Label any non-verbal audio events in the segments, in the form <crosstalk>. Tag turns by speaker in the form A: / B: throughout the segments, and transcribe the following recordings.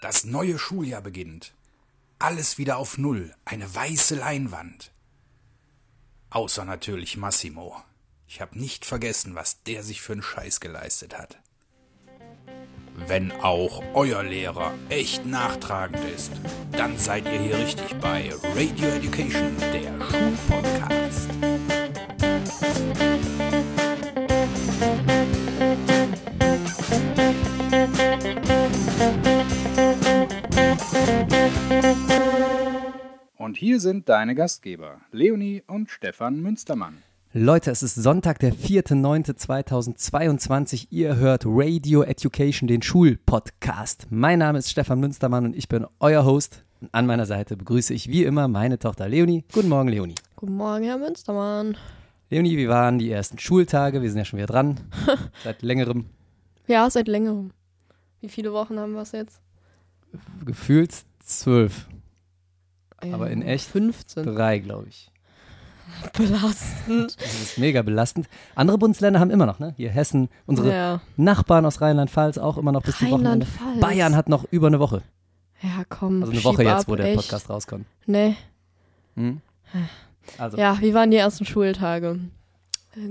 A: Das neue Schuljahr beginnt. Alles wieder auf Null, eine weiße Leinwand. Außer natürlich Massimo. Ich habe nicht vergessen, was der sich für einen Scheiß geleistet hat. Wenn auch euer Lehrer echt nachtragend ist, dann seid ihr hier richtig bei Radio Education, der Schulpodcast. Und hier sind deine Gastgeber, Leonie und Stefan Münstermann.
B: Leute, es ist Sonntag, der 4.9.2022. Ihr hört Radio Education, den Schulpodcast. Mein Name ist Stefan Münstermann und ich bin euer Host. Und an meiner Seite begrüße ich wie immer meine Tochter Leonie. Guten Morgen, Leonie.
C: Guten Morgen, Herr Münstermann.
B: Leonie, wie waren die ersten Schultage? Wir sind ja schon wieder dran. <laughs> Seit längerem.
C: Ja, seit längerem. Wie viele Wochen haben wir es jetzt?
B: Gefühlt zwölf. Aber in echt
C: 15.
B: Drei, glaube ich. <laughs>
C: Belastend.
B: Das ist mega belastend. Andere Bundesländer haben immer noch, ne? Hier Hessen, unsere
C: ja.
B: Nachbarn aus Rheinland-Pfalz auch immer noch bis zum Wochenende.
C: Rheinland-Pfalz.
B: Bayern hat noch über eine Woche.
C: Ja, komm.
B: Also eine Woche jetzt,
C: ab,
B: wo der
C: echt.
B: Podcast rauskommt.
C: Nee.
B: Hm? Also,
C: Ja, wie waren die ersten Schultage?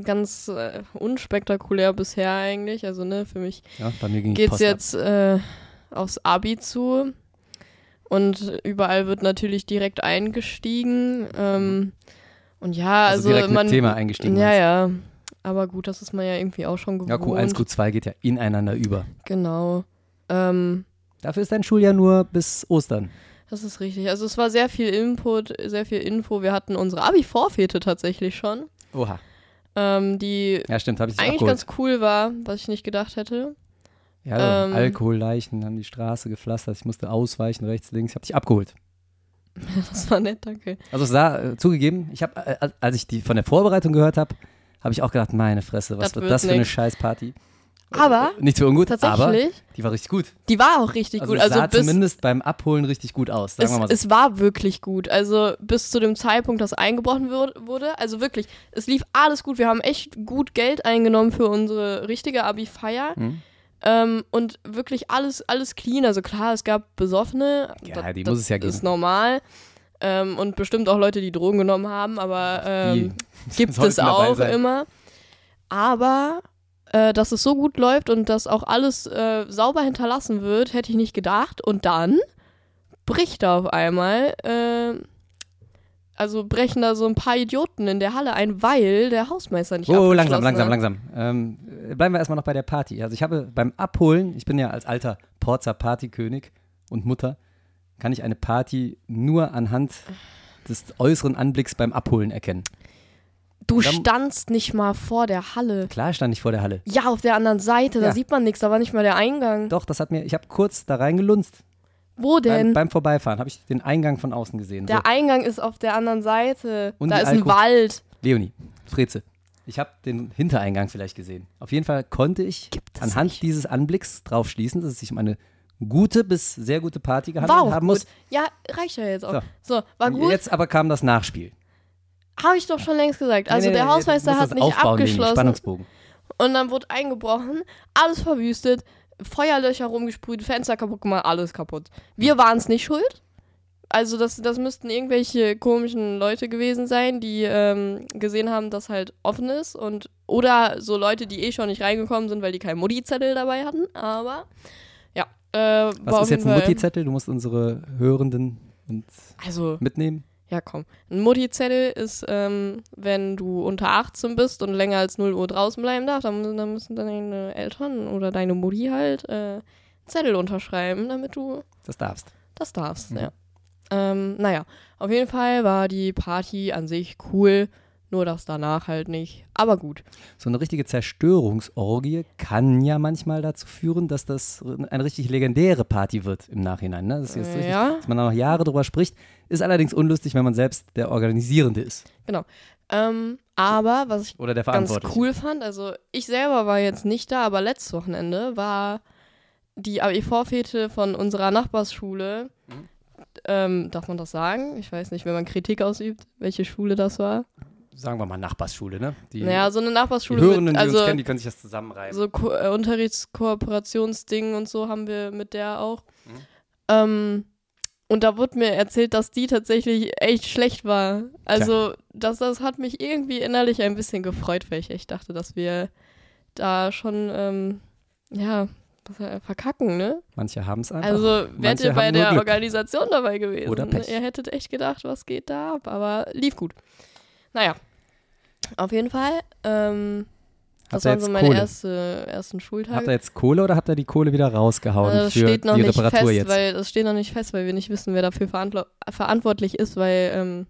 C: Ganz äh, unspektakulär bisher eigentlich. Also, ne, für mich
B: ja,
C: geht's
B: ab.
C: jetzt äh, aufs Abi zu. Und überall wird natürlich direkt eingestiegen. Ähm, und ja,
B: Also
C: also,
B: direkt mit
C: man.
B: Thema eingestiegen,
C: Ja,
B: meinst
C: ja. Aber gut, das ist man ja irgendwie auch schon gewohnt.
B: Ja, Q1, Q2 geht ja ineinander über.
C: Genau. Ähm,
B: Dafür ist dein Schuljahr nur bis Ostern.
C: das ist richtig. Also es war sehr viel Input, sehr viel Info. Wir hatten unsere Abi-Vorfete tatsächlich schon,
B: Oha.
C: ähm, die
B: Ja, stimmt, habe ich
C: eigentlich
B: abgeholt.
C: ganz cool war, was ich nicht gedacht hätte.
B: Ja,
C: ähm,
B: Alkoholleichen haben die Straße gepflastert. Ich musste ausweichen, rechts, links. Ich habe dich abgeholt. <laughs>
C: Das war nett, danke.
B: Also es sah, äh, zugegeben, ich habe, äh, als ich die von der Vorbereitung gehört habe, habe ich auch gedacht, meine Fresse, was
C: Das
B: wird das für eine
C: nix.
B: Scheißparty?
C: Aber
B: Nichts für ungut, aber
C: tatsächlich,
B: die war richtig gut.
C: die war auch richtig
B: Also
C: gut.
B: es
C: Also
B: sah zumindest beim Abholen richtig gut aus, sagen
C: es,
B: wir mal so.
C: es war wirklich gut. Also bis zu dem Zeitpunkt, dass eingebrochen wur- wurde. Also wirklich, es lief alles gut. Wir haben echt gut Geld eingenommen für unsere richtige Abi-Feier.
B: Hm?
C: Ähm, und wirklich alles, alles clean. Also klar, es gab Besoffene.
B: Ja,
C: das,
B: die muss es ja geben.
C: ist normal. Ähm, und bestimmt auch Leute, die Drogen genommen haben, aber ähm, <laughs> gibt es auch immer. Aber äh, dass es so gut läuft und dass auch alles äh, sauber hinterlassen wird, hätte ich nicht gedacht. Und dann bricht da auf einmal, äh, also brechen da so ein paar Idioten in der Halle ein, weil der Hausmeister nicht
B: Oh, langsam,
C: abgeschlossen
B: langsam,
C: hat.
B: langsam. Ähm, äh, bleiben wir erstmal noch bei der Party. Also ich habe beim Abholen, ich bin ja als alter Porzer Partykönig und Mutter, kann ich eine Party nur anhand des äußeren Anblicks beim Abholen erkennen.
C: Du
B: Dann-
C: standst nicht mal vor der Halle.
B: Klar stand ich vor der Halle.
C: Ja, auf der anderen Seite, da
B: Ja.
C: sieht man nichts, da war nicht mal der Eingang.
B: Doch, das hat mir, ich habe kurz da reingelunzt.
C: Wo
B: Beim,
C: denn?
B: beim Vorbeifahren habe ich den Eingang von außen gesehen.
C: der
B: so,
C: Eingang ist auf der anderen Seite.
B: Und
C: da ist ein
B: Alko-
C: Wald.
B: Leonie, Freze. Ich habe den Hintereingang vielleicht gesehen. Auf jeden Fall konnte ich anhand
C: nicht.
B: dieses Anblicks drauf schließen, dass es sich um eine gute bis sehr gute Party gehandelt
C: auch
B: haben
C: gut.
B: muss.
C: Ja, reicht ja jetzt auch.
B: So.
C: So, war gut.
B: Jetzt aber kam das Nachspiel.
C: Habe ich doch schon längst gesagt. Also
B: Nee, nee,
C: der
B: nee,
C: Hausmeister
B: musst
C: hat nicht
B: aufbauen,
C: abgeschlossen
B: Spannungsbogen.
C: und dann wurde eingebrochen, alles verwüstet, Feuerlöcher rumgesprüht, Fenster kaputt gemacht, alles kaputt. Wir waren es nicht schuld. Also das, das müssten irgendwelche komischen Leute gewesen sein, die ähm, gesehen haben, dass halt offen ist und oder so Leute, die eh schon nicht reingekommen sind, weil die keinen Mutti-Zettel dabei hatten. Aber ja, äh,
B: Was ist jetzt ein Mutti-Zettel? Du musst unsere Hörenden und
C: Also
B: mitnehmen.
C: Ja, komm. Ein Mutti-Zettel ist, ähm, wenn du unter 18 bist und länger als 0 Uhr draußen bleiben darfst, dann, müssen- dann müssen deine Eltern oder deine Mutti halt äh, einen Zettel unterschreiben, damit du
B: Das darfst.
C: das darfst,
B: Mhm.
C: ja. Ähm, naja, auf jeden Fall war die Party an sich cool, nur das danach halt nicht. Aber gut.
B: So eine richtige Zerstörungsorgie kann ja manchmal dazu führen, dass das eine richtig legendäre Party wird im Nachhinein. Ne? Das ist jetzt richtig,
C: Ja.
B: dass man da noch Jahre drüber spricht. Ist allerdings unlustig, wenn man selbst der Organisierende ist.
C: Ähm, aber was ich
B: Oder der
C: ganz cool fand. Also ich selber war jetzt nicht da, aber letztes Wochenende war die AE-Vorfete von unserer Nachbarsschule.
B: Mhm.
C: Ähm, darf man das sagen? Ich weiß nicht, wenn man Kritik ausübt, welche Schule das war.
B: Sagen wir mal Nachbarsschule, ne? Die,
C: naja, so eine
B: die
C: Nachbarsschule
B: Hörenden,
C: mit,
B: die
C: also
B: uns kennen, die können sich das zusammenreiben.
C: so Ko äh, Unterrichtskooperationsding und so haben wir mit der auch.
B: Mhm.
C: Ähm, und da wurde mir erzählt, dass die tatsächlich echt schlecht war. Also, das, das hat mich irgendwie innerlich ein bisschen gefreut, weil ich echt dachte, dass wir da schon, ähm, ja, äh, verkacken, ne?
B: Manche haben es einfach.
C: Also, wärt ihr bei der
B: Glück.
C: Organisation dabei gewesen.
B: Oder Pech.
C: Ihr hättet echt gedacht, was geht da ab, aber lief gut. Naja, auf jeden Fall. Ähm, das waren so meine
B: Kohle?
C: erste, ersten Schultage.
B: ihr jetzt Kohle oder habt ihr die Kohle wieder rausgehauen
C: Also das
B: für
C: steht noch
B: die
C: nicht
B: Reparatur
C: fest,
B: jetzt?
C: weil das steht noch nicht fest, weil wir nicht wissen, wer dafür verantwo verantwortlich ist, weil ähm,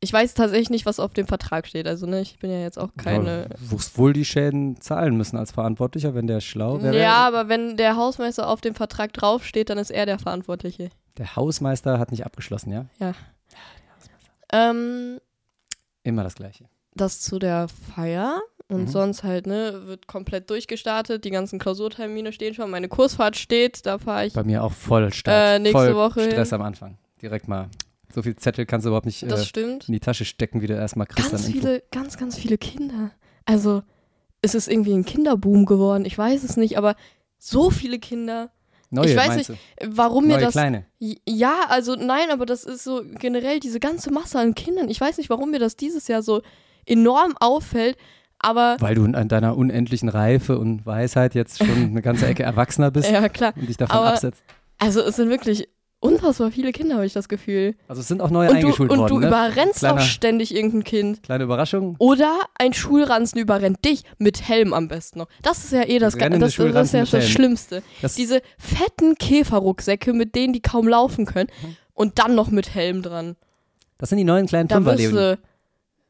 C: ich weiß tatsächlich nicht, was auf dem Vertrag steht. Also ne, ich bin ja jetzt auch keine.
B: Ja, du wirst wohl die Schäden zahlen müssen als Verantwortlicher, wenn der schlau wäre.
C: Ja, aber wenn der Hausmeister auf dem Vertrag draufsteht, dann ist er der Verantwortliche.
B: Der Hausmeister hat nicht abgeschlossen, ja?
C: Ähm,
B: Immer das Gleiche.
C: das zu der Feier. Und
B: Mhm.
C: sonst halt, ne, wird komplett durchgestartet. Die ganzen Klausurtermine stehen schon. Meine Kursfahrt steht, da fahre ich.
B: Bei mir auch voll Start.
C: Äh, nächste
B: voll
C: Woche
B: Stress
C: hin.
B: am Anfang. Direkt mal. So viel Zettel kannst du überhaupt nicht äh, in die Tasche stecken, wie du erstmal kriegst
C: Ganz viele, ganz, ganz viele Kinder. Also, ist es irgendwie ein Kinderboom geworden? Ich weiß es nicht, aber so viele Kinder.
B: Neue,
C: ich weiß
B: meinst
C: Warum
B: du?
C: mir
B: Neue
C: das.
B: kleine.
C: Ja, also nein, aber das ist so generell diese ganze Masse an Kindern. Ich weiß nicht, warum mir das dieses Jahr so enorm auffällt, aber
B: Weil du an deiner unendlichen Reife und Weisheit jetzt schon eine ganze Ecke <laughs> erwachsener bist
C: ja klar.
B: und dich davon
C: aber-
B: absetzt.
C: Also es sind wirklich unfassbar viele Kinder, habe ich das Gefühl.
B: Also es sind auch neue
C: Und du,
B: eingeschult
C: und
B: worden.
C: du
B: ne?
C: überrennst
B: Kleiner-
C: auch ständig irgendein Kind.
B: Kleine Überraschung.
C: Oder ein Schulranzen überrennt dich mit Helm am besten noch. Das ist ja eh das,
B: Rennende
C: das, das ist ja das. Schlimmste.
B: Das-
C: Diese fetten Käferrucksäcke, mit denen die kaum laufen können.
B: Mhm.
C: Und dann noch mit Helm dran.
B: Das sind die neuen kleinen
C: Da
B: Fünfer,
C: wirst
B: Leonie.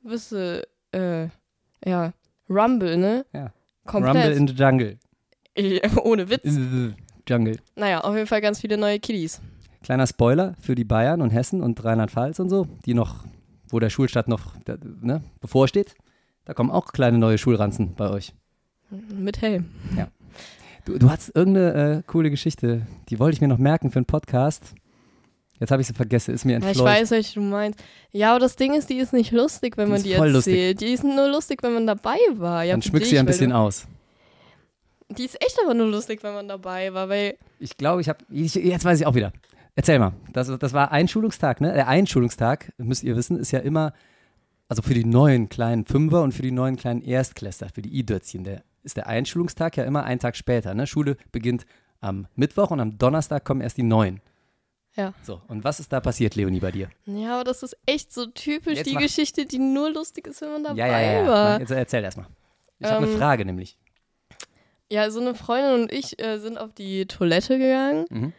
C: du, wirst du, äh, ja, Rumble, ne?
B: Ja.
C: Komplett.
B: Rumble in the Jungle. <laughs>
C: Ohne Witz.
B: In the Jungle.
C: Naja, auf jeden Fall ganz viele neue Kiddies.
B: Kleiner Spoiler für die Bayern und Hessen und Rheinland-Pfalz und so, die noch, wo der Schulstart noch ne, bevorsteht. Da kommen auch kleine neue Schulranzen bei euch.
C: Mit Helm.
B: Du, du hast irgendeine äh, coole Geschichte, die wollte ich mir noch merken für einen Podcast. Jetzt habe ich sie vergessen, ist mir
C: Ja, ich
B: entfleucht.
C: weiß, welche du meinst. Ja, aber das Ding ist, die ist nicht lustig, wenn
B: Die
C: man die
B: voll lustig.
C: erzählt. Die ist nur lustig, wenn man dabei war. Ja,
B: Dann
C: dich,
B: sie ein bisschen
C: du,
B: aus.
C: Die ist echt aber nur lustig, wenn man dabei war, weil
B: Ich glaube, ich habe. Jetzt weiß ich auch wieder. Erzähl mal. Das, das war Einschulungstag, ne? Der Einschulungstag, müsst ihr wissen, ist ja immer, also für die neuen kleinen Fünfer und für die neuen kleinen Erstklässler, für die I-Dötzchen, der ist der Einschulungstag ja immer einen Tag später. Ne? Schule beginnt am Mittwoch und am Donnerstag kommen erst die neuen.
C: Ja.
B: So, und was ist da passiert, Leonie, bei dir?
C: Ja, aber das ist echt so typisch
B: Jetzt
C: die
B: mach-
C: Geschichte, die nur lustig ist, wenn man dabei
B: ja, ja, ja,
C: war.
B: Jetzt erzähl erst mal. Ich habe eine
C: Ähm,
B: Frage nämlich.
C: Ja, so eine Freundin und ich äh, sind auf die Toilette gegangen
B: Mhm.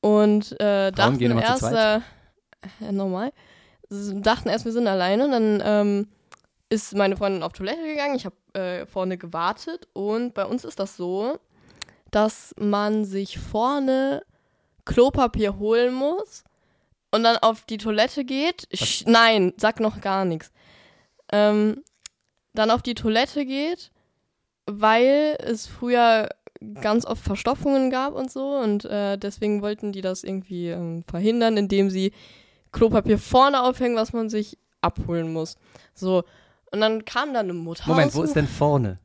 C: und äh, dachten
B: gehen immer zu
C: erst, äh, ja, normal, s- dachten erst, wir sind alleine und dann ähm, ist meine Freundin auf Toilette gegangen. Ich habe äh, vorne gewartet und bei uns ist das so, dass man sich vorne Klopapier holen muss und dann auf die Toilette geht. Sch nein, sag noch gar nichts. Ähm, dann auf die Toilette geht, weil es früher ganz oft Verstopfungen gab und so und äh, deswegen wollten die das irgendwie ähm, verhindern, indem sie Klopapier vorne aufhängen, was man sich abholen muss. So. Und dann kam da eine Mutter.
B: Moment, wo ist denn vorne?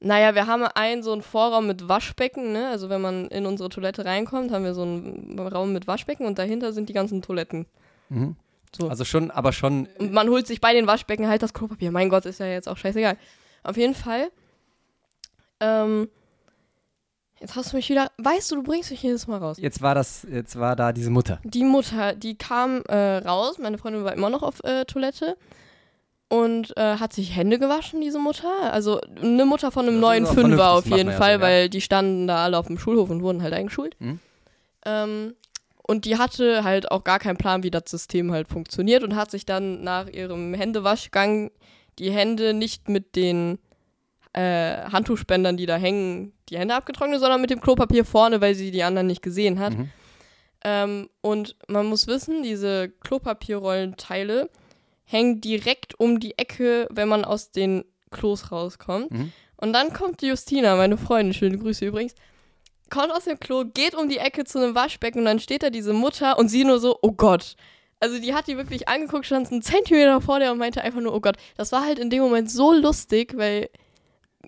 C: Naja, wir haben einen so einen Vorraum mit Waschbecken, ne? Also wenn man in unsere Toilette reinkommt, haben wir so einen Raum mit Waschbecken und dahinter sind die ganzen Toiletten.
B: Mhm.
C: So.
B: Also schon, aber schon.
C: Und man holt sich bei den Waschbecken halt das Klopapier. Mein Gott, ist ja jetzt auch scheißegal. Auf jeden Fall. Ähm, jetzt hast du mich wieder. Weißt du, du bringst mich jedes Mal raus.
B: Jetzt war das, jetzt war da diese Mutter.
C: Die Mutter, die kam äh, raus. Meine Freundin war immer noch auf äh, Toilette. Und äh, hat sich Hände gewaschen, diese Mutter. Also eine Mutter von einem
B: Das
C: neuen Fünfer auf jeden Fall,
B: ja.
C: weil die standen da alle auf dem Schulhof und wurden halt eingeschult.
B: Mhm.
C: Ähm, und die hatte halt auch gar keinen Plan, wie das System halt funktioniert und hat sich dann nach ihrem Händewaschgang die Hände nicht mit den äh, Handtuchspendern, die da hängen, die Hände abgetrocknet, sondern mit dem Klopapier vorne, weil sie die anderen nicht gesehen hat.
B: Mhm.
C: Ähm, und man muss wissen, diese Klopapierrollenteile hängen direkt um die Ecke, wenn man aus den Klos rauskommt.
B: Mhm.
C: Und dann kommt Justina, meine Freundin, schöne Grüße übrigens, kommt aus dem Klo, geht um die Ecke zu einem Waschbecken und dann steht da diese Mutter und sie nur so, oh Gott. Also die hat die wirklich angeguckt, stand einen Zentimeter vor der und meinte einfach nur, oh Gott. Das war halt in dem Moment so lustig, weil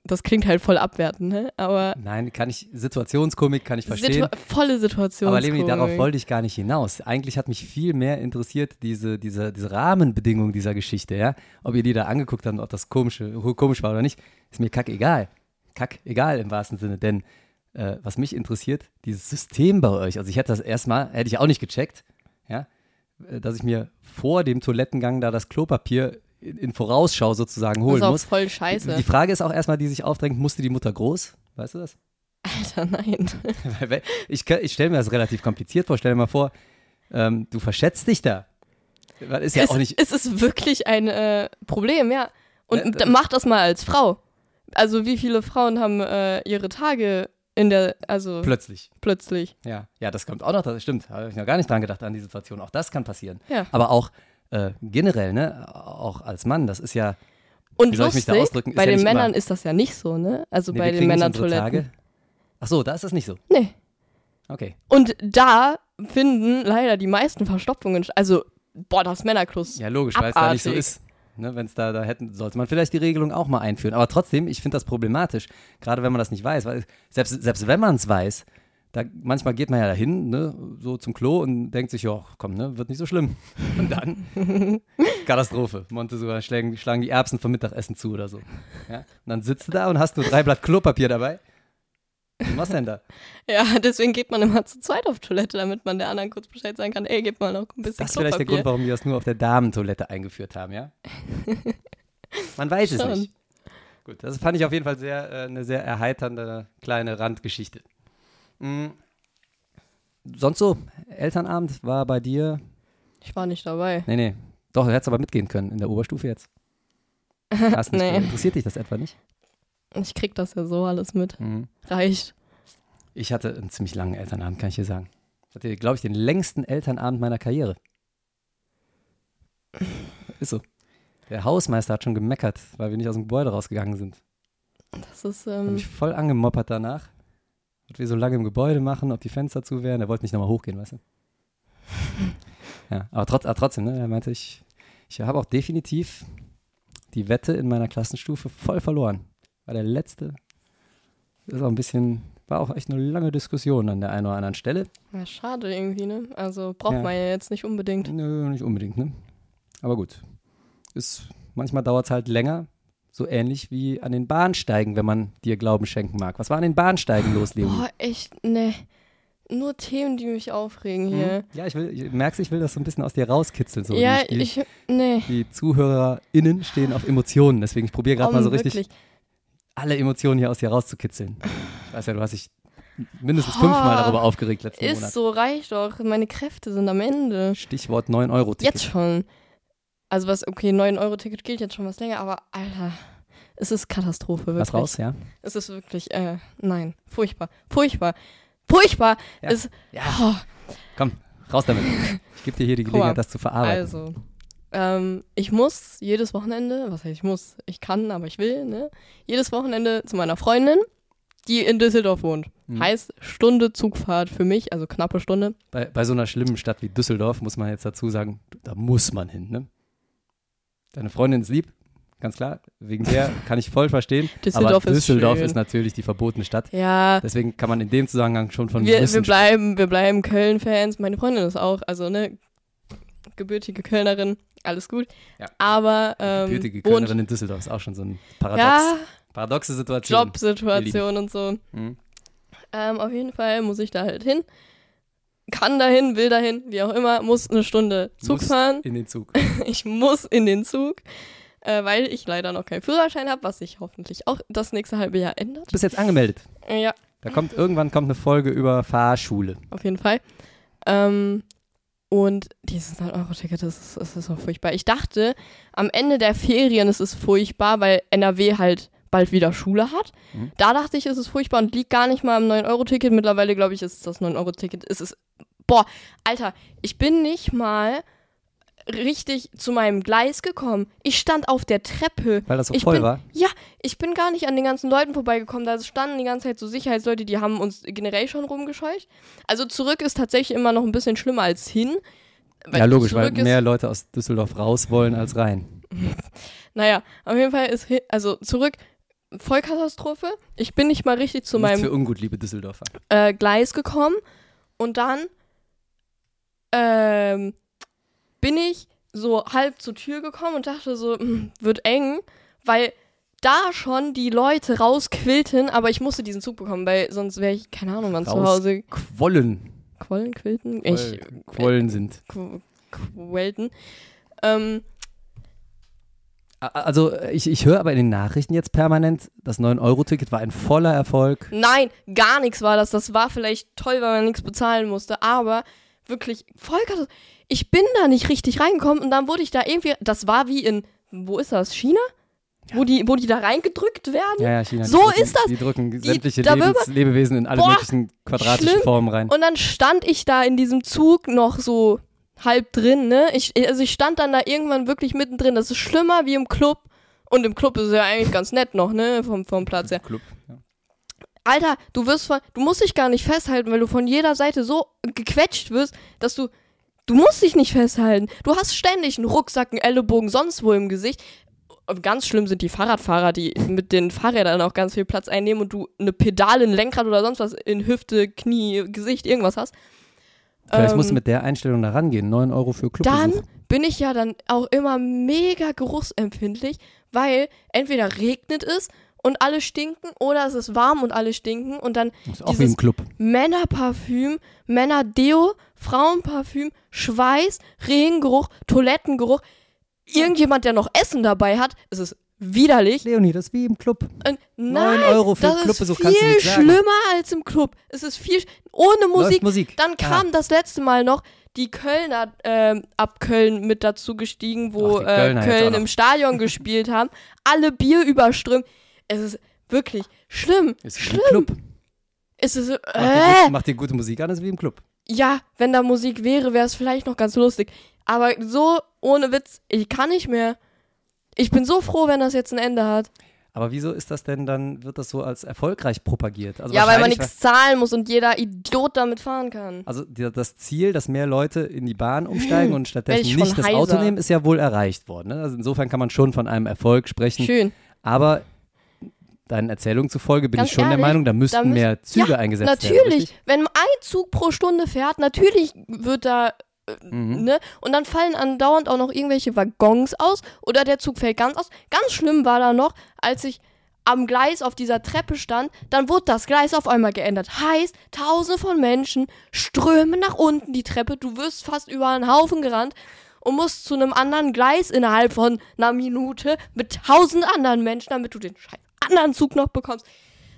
C: das klingt halt voll abwertend, ne? Aber
B: Nein, kann ich, Situationskomik kann ich verstehen.
C: Situ volle Situation.
B: Aber Leonie, darauf wollte ich gar nicht hinaus. Eigentlich hat mich viel mehr interessiert, diese, diese, diese Rahmenbedingungen dieser Geschichte, ja. Ob ihr die da angeguckt habt, ob das komische, komisch war oder nicht, ist mir kack egal. Kack egal im wahrsten Sinne. Denn äh, was mich interessiert, dieses System bei euch. Also ich hätte das erstmal, hätte ich auch nicht gecheckt, ja, äh, dass ich mir vor dem Toilettengang da das Klopapier in, in Vorausschau sozusagen holen
C: das ist auch
B: muss.
C: voll scheiße.
B: Die Frage ist auch erstmal, die sich aufdrängt, musste die Mutter groß? Weißt du das?
C: Alter, nein. <laughs>
B: Ich ich stelle mir das relativ kompliziert vor. Stell dir mal vor, ähm, du verschätzt dich da. Weil Ist ja
C: es,
B: auch nicht.
C: es ist wirklich ein äh, Problem, ja. Und d- mach das mal als Frau. Also wie viele Frauen haben äh, ihre Tage in der, also
B: Plötzlich.
C: plötzlich.
B: Ja. ja, das kommt auch noch. Das stimmt. Habe ich noch gar nicht dran gedacht an die Situation. Auch das kann passieren.
C: Ja.
B: Aber auch äh, generell, ne? Auch als Mann, das ist ja.
C: Und
B: Wie soll ich mich da
C: lustig,
B: ausdrücken? Ist
C: bei
B: ja
C: den Männern
B: immer-
C: ist das ja nicht so, ne? Also
B: Nee,
C: bei den Männertoiletten.
B: Ach so, da ist das nicht so.
C: Nee.
B: Okay.
C: Und da finden leider die meisten Verstopfungen, st- also boah, das Männerklos.
B: Ja, logisch, weil es da nicht so ist. Ne, wenn es da, da hätten, sollte man vielleicht die Regelung auch mal einführen. Aber trotzdem, ich finde das problematisch, gerade wenn man das nicht weiß, weil selbst, selbst wenn man es weiß, da, manchmal geht man ja dahin, ne, so zum Klo und denkt sich, ja, komm, ne, wird nicht so schlimm. <laughs> Und dann <laughs> Katastrophe. Monte sogar schlagen, schlagen die Erbsen vom Mittagessen zu oder so. Ja? Und dann sitzt du da und hast nur drei Blatt Klopapier dabei. Was denn da? <laughs>
C: Ja, deswegen geht man immer zu zweit auf Toilette, damit man der anderen kurz Bescheid sagen kann, ey, gib mal noch ein bisschen
B: Das ist vielleicht der
C: Klopapier.
B: Grund, warum die das nur auf der Damentoilette eingeführt haben, ja? Man weiß es
C: Schon.
B: nicht. Gut, das fand ich auf jeden Fall sehr, äh, eine sehr erheiternde kleine Randgeschichte. Mhm. Sonst so, Elternabend war bei dir,
C: Ich war nicht dabei.
B: nee, nee, doch, du hättest aber mitgehen können in der Oberstufe jetzt. <laughs> Hast nicht,
C: Nee.
B: Interessiert dich das etwa nicht?
C: Ich krieg das ja so alles mit.
B: Mhm.
C: Reicht.
B: Ich hatte einen ziemlich langen Elternabend, kann ich dir sagen. Ich hatte, glaube ich, den längsten Elternabend meiner Karriere. Ist so. Der Hausmeister hat schon gemeckert, weil wir nicht aus dem Gebäude rausgegangen sind.
C: Das ist,
B: Hat
C: ähm,
B: mich voll angemoppert danach. Was wir so lange im Gebäude machen, ob die Fenster zu wären. Er wollte nicht nochmal hochgehen, weißt du? <laughs> ja, aber, trotz, aber trotzdem, ne? Er meinte, ich, ich habe auch definitiv die Wette in meiner Klassenstufe voll verloren. War der letzte. Ist auch ein bisschen, war auch echt eine lange Diskussion an der einen oder anderen Stelle.
C: ja, schade irgendwie, ne? Also braucht
B: Ja.
C: man ja jetzt nicht unbedingt.
B: Nö, nicht unbedingt, ne? Aber gut. Ist, manchmal dauert es halt länger. So ähnlich wie an den Bahnsteigen, wenn man dir Glauben schenken mag. Was war an den Bahnsteigen los, Leonie?
C: Boah, echt, ne. Nur Themen, die mich aufregen hier.
B: Hm? Ja, ich will, ich, merkst, ich will das so ein bisschen aus dir rauskitzeln. So.
C: ja,
B: die,
C: ich, ne.
B: die ZuhörerInnen stehen auf Emotionen, deswegen ich probiere gerade mal so richtig alle Emotionen hier aus dir rauszukitzeln. Ich weiß ja, du hast dich mindestens
C: Oh,
B: fünfmal darüber aufgeregt letzten
C: Ist
B: Monat.
C: so, reicht doch. Meine Kräfte sind am Ende.
B: Stichwort 9-Euro-Ticket.
C: Jetzt schon. Also was, okay, 9-Euro-Ticket gilt jetzt schon was länger, aber Alter, es ist Katastrophe, wirklich.
B: Was raus, ja?
C: Es ist wirklich, äh, nein, furchtbar, furchtbar, furchtbar.
B: Ja.
C: Es,
B: Ja.
C: oh,
B: Komm, raus damit. Ich gebe dir hier die Gelegenheit, das zu verarbeiten.
C: also, ähm, ich muss jedes Wochenende, was heißt ich muss, ich kann, aber ich will, ne, jedes Wochenende zu meiner Freundin, die in Düsseldorf wohnt.
B: Mhm.
C: Heißt Stunde Zugfahrt für mich, also knappe Stunde.
B: Bei, bei so einer schlimmen Stadt wie Düsseldorf muss man jetzt dazu sagen, da muss man hin, ne? Deine Freundin ist lieb, ganz klar. Wegen der <laughs> kann ich voll verstehen.
C: Düsseldorf
B: aber
C: ist
B: Düsseldorf
C: schön.
B: ist natürlich die verbotene Stadt.
C: Ja,
B: Deswegen kann man in dem Zusammenhang schon von
C: wir, wir bleiben, wir bleiben Köln-Fans. Meine Freundin ist auch, also ne, gebürtige Kölnerin, alles gut.
B: Ja.
C: Aber ähm,
B: gebürtige Kölnerin in Düsseldorf ist auch schon so ein Paradox.
C: ja,
B: Paradoxe Situation.
C: Jobsituation und so.
B: Mhm.
C: Ähm, auf jeden Fall muss ich da halt hin. Kann dahin, will dahin, wie auch immer, muss eine Stunde Zug fahren.
B: In den Zug. <laughs>
C: Ich muss in den Zug, äh, weil ich leider noch keinen Führerschein habe, was sich hoffentlich auch das nächste halbe Jahr ändert.
B: Du bist jetzt angemeldet.
C: Ja,
B: Da kommt irgendwann kommt eine Folge über Fahrschule.
C: auf jeden Fall. Ähm, und dieses 9-Euro-Ticket, das ist, das ist so furchtbar. Ich dachte, am Ende der Ferien ist es furchtbar, weil NRW halt bald wieder Schule hat.
B: Mhm.
C: Da dachte ich, es ist furchtbar und liegt gar nicht mal am 9-Euro-Ticket. Mittlerweile, glaube ich, ist es das 9-Euro-Ticket. Es ist, boah, Alter, ich bin nicht mal richtig zu meinem Gleis gekommen. Ich stand auf der Treppe.
B: Weil das so
C: Ich
B: voll
C: bin-
B: war.
C: Ja, ich bin gar nicht an den ganzen Leuten vorbeigekommen. Da standen die ganze Zeit so Sicherheitsleute, die haben uns generell schon rumgescheucht. Also zurück ist tatsächlich immer noch ein bisschen schlimmer als hin.
B: Ja, logisch, weil mehr Leute aus Düsseldorf raus wollen als rein. <laughs>
C: Naja, auf jeden Fall ist, also zurück Vollkatastrophe. Ich bin nicht mal richtig zu
B: Nichts
C: meinem
B: für ungut, liebe Düsseldorfer.
C: äh, Gleis gekommen und dann ähm, bin ich so halb zur Tür gekommen und dachte so, hm, wird eng, weil da schon die Leute rausquillten, aber ich musste diesen Zug bekommen, weil sonst wäre ich, keine Ahnung, wann zu Hause
B: Quollen.
C: quollen, quillten, ich,
B: Quoll- Quollen sind.
C: qu quellten. Ähm,
B: Also ich, ich höre aber in den Nachrichten jetzt permanent, das 9-Euro-Ticket war ein voller Erfolg.
C: Nein, gar nichts war das. Das war vielleicht toll, weil man nichts bezahlen musste, aber wirklich voll. Ich bin da nicht richtig reingekommen und dann wurde ich da irgendwie, das war wie in, wo ist das, China? Wo, die, wo die da reingedrückt werden?
B: Ja, ja, China.
C: So
B: drücken,
C: ist das.
B: Die drücken
C: Die-
B: sämtliche
C: da
B: Lebens, Lebewesen in alle
C: Boah,
B: möglichen quadratischen
C: schlimm.
B: Formen rein.
C: Und dann stand ich da in diesem Zug noch so halb drin, ne? Ich, also ich stand dann da irgendwann wirklich mittendrin. Das ist schlimmer wie im Club. Und im Club ist es ja eigentlich ganz nett noch, ne? Vom, vom Platz her.
B: Club. Ja.
C: Alter, du wirst von, du musst dich gar nicht festhalten, weil du von jeder Seite so gequetscht wirst, dass du, du musst dich nicht festhalten. Du hast ständig einen Rucksack, einen Ellenbogen, sonst wo im Gesicht. Ganz schlimm sind die Fahrradfahrer, die mit den Fahrrädern auch ganz viel Platz einnehmen und du eine Pedale, ein Lenkrad oder sonst was in Hüfte, Knie, Gesicht, irgendwas hast.
B: Vielleicht
C: Ähm,
B: musst du mit der Einstellung da rangehen. 9 Euro für
C: Dann
B: Clubbesuch.
C: bin ich ja dann auch immer mega geruchsempfindlich, weil entweder regnet es und alle stinken oder es ist warm und alle stinken und dann
B: Das ist auch wie im Club.
C: Männerparfüm, Männerdeo, Frauenparfüm, Schweiß, Regengeruch, Toilettengeruch. Irgendjemand, der noch Essen dabei hat, es ist widerlich.
B: Leonie, das ist wie im Club.
C: Und nein,
B: Euro für
C: das
B: Clubbesuch
C: ist
B: kannst du
C: viel
B: nicht sagen.
C: schlimmer als im Club. Es ist viel ohne
B: Läuft
C: Musik.
B: Musik.
C: Dann kam
B: Ah.
C: das letzte Mal noch die Kölner ähm, ab Köln mit dazu gestiegen, wo
B: Ach,
C: äh, Köln im Stadion gespielt <laughs> haben. Alle Bier überströmt. Es ist wirklich schlimm.
B: Ist wie
C: schlimm.
B: im Club.
C: Es ist so,
B: Mach dir,
C: äh,
B: gut, mach dir gute Musik an, ist wie im Club.
C: ja, wenn da Musik wäre, wäre es vielleicht noch ganz lustig. Aber so ohne Witz, ich kann nicht mehr. Ich bin so froh, wenn das jetzt ein Ende hat.
B: Aber wieso ist das denn dann, wird das so als erfolgreich propagiert? Also
C: ja, weil man nichts zahlen muss und jeder Idiot damit fahren kann.
B: Also die, das Ziel, dass mehr Leute in die Bahn umsteigen und
C: Werd
B: stattdessen
C: ich
B: nicht das
C: heiser.
B: Auto nehmen, ist ja wohl erreicht worden. Ne? Also insofern kann man schon von einem Erfolg sprechen.
C: Schön.
B: Aber deinen Erzählungen zufolge bin
C: Ganz
B: ich schon
C: ehrlich,
B: der Meinung, da müssten
C: da müssen-
B: mehr Züge
C: ja,
B: eingesetzt werden.
C: Natürlich, wenn ein Zug pro Stunde fährt, natürlich wird da,
B: Mhm.
C: ne? Und dann fallen andauernd auch noch irgendwelche Waggons aus oder der Zug fällt ganz aus. Ganz schlimm war da noch, als ich am Gleis auf dieser Treppe stand, dann wurde das Gleis auf einmal geändert. Heißt, tausende von Menschen strömen nach unten die Treppe, du wirst fast über einen Haufen gerannt und musst zu einem anderen Gleis innerhalb von einer Minute mit tausend anderen Menschen, damit du den scheiß anderen Zug noch bekommst.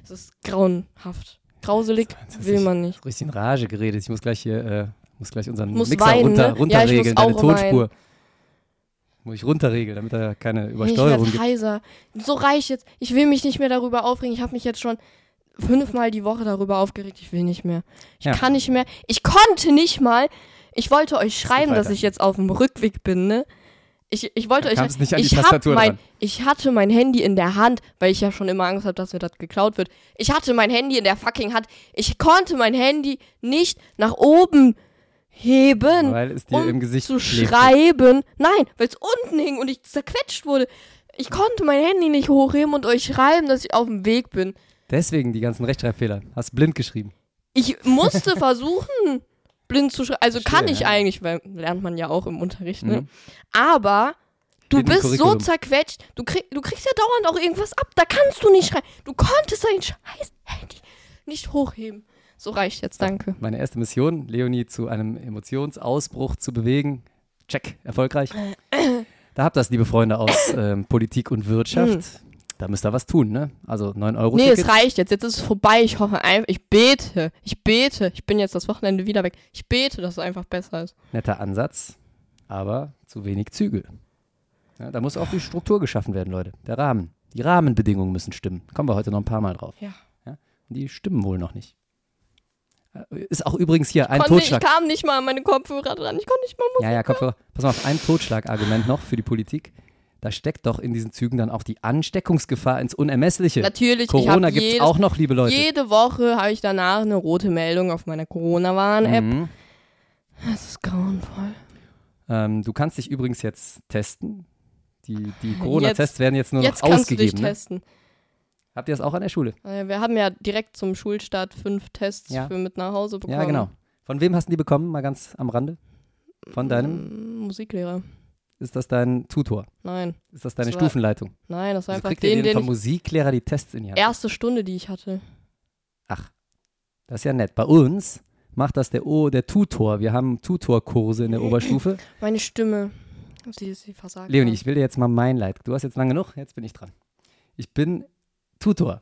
C: Das ist grauenhaft. Grauselig will man nicht.
B: Richtig in Rage geredet. Ich muss gleich hier, äh, muss gleich unseren
C: Muss
B: Mixer
C: weinen,
B: runter,
C: ne?
B: runterregeln,
C: Ja, ich
B: deine Tonspur. Muss ich runterregeln, damit da keine
C: Ich
B: Übersteuerung
C: werde
B: gibt.
C: heiser. So reicht jetzt. Ich will mich nicht mehr darüber aufregen. Ich habe mich jetzt schon fünfmal die Woche darüber aufgeregt. Ich will nicht mehr. Ich
B: Ja.
C: kann nicht mehr. Ich konnte nicht mal. Ich wollte euch schreiben, dass ich jetzt auf dem Rückweg bin, ne? Ich, ich wollte
B: Da
C: euch.
B: nicht an
C: ich, hab mein, ich hatte mein Handy in der Hand, weil ich ja schon immer Angst habe, dass mir das geklaut wird. Ich hatte mein Handy in der fucking Hand. Ich konnte mein Handy nicht nach oben heben
B: Weil es dir
C: um
B: im Gesicht
C: zu
B: klebte.
C: schreiben. Nein, weil es unten hing und ich zerquetscht wurde. Ich konnte mein Handy nicht hochheben und euch schreiben, dass ich auf dem Weg bin.
B: Deswegen die ganzen Rechtschreibfehler. Hast blind geschrieben.
C: Ich musste <laughs> versuchen, blind zu schreiben. Also kann
B: Schwer,
C: ich
B: ja.
C: eigentlich, weil lernt man ja auch im Unterricht, ne?
B: Mhm.
C: Aber du bist so zerquetscht. Du, krieg, du kriegst ja dauernd auch irgendwas ab. Da kannst du nicht schreiben. Du konntest dein scheiß Handy nicht hochheben. So reicht jetzt, danke.
B: Meine erste Mission, Leonie zu einem Emotionsausbruch zu bewegen. Check, erfolgreich. Da habt ihr das, liebe Freunde aus <coughs> ähm, Politik und Wirtschaft. Da müsst ihr was tun, ne? Also 9 Euro
C: Nee,
B: Ticket.
C: es reicht jetzt. Jetzt ist es vorbei. Ich hoffe einfach, ich bete, ich bete. Ich bin jetzt das Wochenende wieder weg. Ich bete, dass es einfach besser ist.
B: Netter Ansatz, aber zu wenig Züge. Ja, da muss auch die Struktur geschaffen werden, Leute. Der Rahmen. Die Rahmenbedingungen müssen stimmen. Kommen wir heute noch ein paar Mal drauf.
C: Ja.
B: Und die stimmen wohl noch nicht. Ist auch übrigens hier ein
C: Konnte, ich
B: Totschlag.
C: kam nicht mal an meine Kopfhörer dran. Ich konnte nicht mal Musik
B: Ja, ja, Kopfhörer. Pass mal auf, ein Totschlagargument noch für die Politik. Da steckt doch in diesen Zügen dann auch die Ansteckungsgefahr ins Unermessliche.
C: Natürlich, ich
B: Corona gibt es auch noch, liebe Leute.
C: jede Woche habe ich danach eine rote Meldung auf meiner Corona-Warn-App.
B: Mhm.
C: Das ist grauenvoll.
B: Ähm, du kannst dich übrigens jetzt testen. Die, die Corona-Tests werden jetzt nur
C: Jetzt
B: noch
C: kannst du dich
B: ausgegeben. Ne?
C: testen.
B: Habt ihr das auch an der Schule?
C: Äh, Wir haben ja direkt zum Schulstart fünf Tests
B: Ja.
C: für mit nach Hause bekommen.
B: Ja, genau. Von wem hast du die bekommen? Mal ganz am Rande. Von deinem?
C: Mm, Musiklehrer.
B: Ist das dein Tutor?
C: Nein,
B: Ist das deine
C: Das war-
B: Stufenleitung?
C: nein, das war
B: Also
C: einfach
B: kriegt ihr
C: den,
B: den
C: den
B: vom Musiklehrer die Tests in die Hand?
C: erste Stunde, die ich hatte.
B: Ach, das ist ja nett. Bei uns macht das der, o der Tutor. Wir haben Tutorkurse in der Oberstufe. <clears throat>
C: Meine Stimme. Sie, sie versagt.
B: Leonie, ich will dir jetzt mal mein Leid. Du hast jetzt lange genug, jetzt bin ich dran. Ich bin Tutor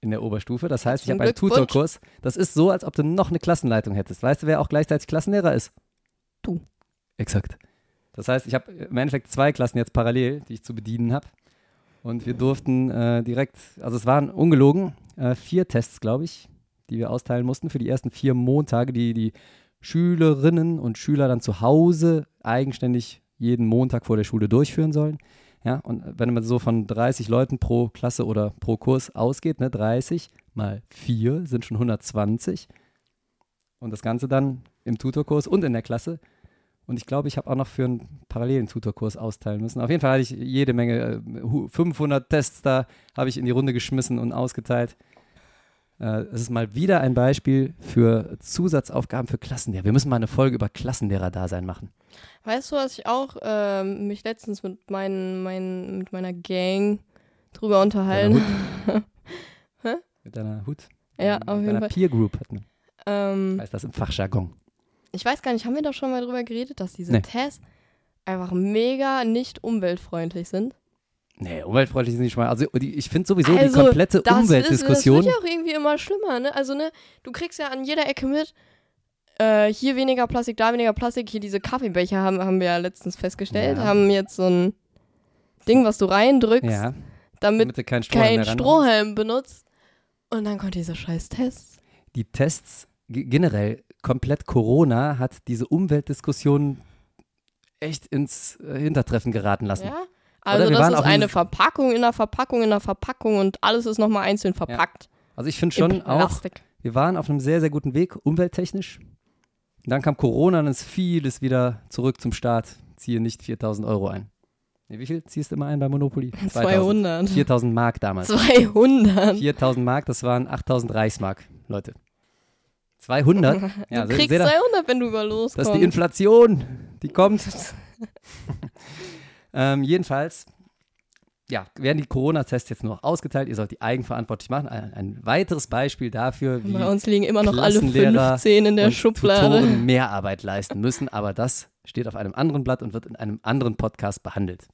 B: in der Oberstufe. Das heißt, ich habe einen. Tutorkurs. Das ist so, als ob du noch eine Klassenleitung hättest. Weißt du, wer auch gleichzeitig Klassenlehrer ist?
C: Du.
B: Exakt. Das heißt, ich habe im Endeffekt zwei Klassen jetzt parallel, die ich zu bedienen habe. Und wir durften äh, direkt, also es waren ungelogen, äh, vier Tests, glaube ich, die wir austeilen mussten für die ersten vier Montage, die die Schülerinnen und Schüler dann zu Hause eigenständig jeden Montag vor der Schule durchführen sollen. Ja, und wenn man so von 30 Leuten pro Klasse oder pro Kurs ausgeht, ne, 30 mal 4 sind schon 120. Und das Ganze dann im Tutorkurs und in der Klasse. Und ich glaube, ich habe auch noch für einen parallelen Tutorkurs austeilen müssen. Auf jeden Fall hatte ich jede Menge, äh, hu- 500 Tests da, habe ich in die Runde geschmissen und ausgeteilt. Äh, Es ist mal wieder ein Beispiel für Zusatzaufgaben für Klassenlehrer. Wir müssen mal eine Folge über Klassenlehrer-Dasein machen.
C: Weißt du, was ich auch ähm, mich letztens mit, meinen, meinen, mit meiner Gang drüber unterhalten
B: Deiner <laughs> Mit deiner Hut.
C: Ja,
B: mit
C: auf jeden Fall.
B: Peer Group hat man.
C: Ähm,
B: Heißt das im Fachjargon.
C: ich weiß gar nicht, haben wir da schon mal drüber geredet, dass diese
B: Nee.
C: Tests einfach mega nicht umweltfreundlich sind?
B: Nee, umweltfreundlich die schon mal. Also ich finde sowieso
C: Also,
B: die komplette
C: Das, ist, das
B: Umweltdiskussion.
C: wird ja auch irgendwie immer schlimmer, ne? Also, ne, du kriegst ja an jeder Ecke mit, äh, hier weniger Plastik, da weniger Plastik, hier diese Kaffeebecher haben, haben wir ja letztens festgestellt,
B: Ja.
C: haben jetzt so ein Ding, was du reindrückst,
B: ja,
C: damit
B: damit du keinen Strohhalm
C: kein Strohhalm benutzt. Und dann kommt dieser scheiß Test.
B: Die Tests ge- generell, komplett Corona hat diese Umweltdiskussion echt ins äh, Hintertreffen geraten lassen.
C: Ja? Also das ist eine Verpackung in einer Verpackung in einer Verpackung und alles ist nochmal einzeln verpackt.
B: Also ich finde
C: in
B: schon auch, wir waren auf einem sehr, sehr guten Weg, umwelttechnisch. Und dann kam Corona und ist vieles wieder zurück zum Start. Ziehe nicht 4000 Euro ein. Nee, wie viel ziehst du immer ein bei Monopoly? <laughs>
C: 200.
B: 4000 Mark damals.
C: 200.
B: 4000 Mark, das waren 8000 Reichsmark, Leute. 200? <laughs> Ja,
C: du kriegst
B: seht ihr?
C: 200, wenn du über loskommst.
B: Das ist die Inflation, die kommt. <laughs> ähm, jedenfalls, ja, werden die Corona-Tests jetzt nur noch ausgeteilt. Ihr sollt die eigenverantwortlich machen. Ein, ein weiteres Beispiel dafür, wie
C: Bei uns liegen immer noch alle
B: Klassenlehrer
C: 15 in der Schublade.
B: Tutoren mehr Arbeit leisten müssen. Aber das steht auf einem anderen Blatt und wird in einem anderen Podcast behandelt.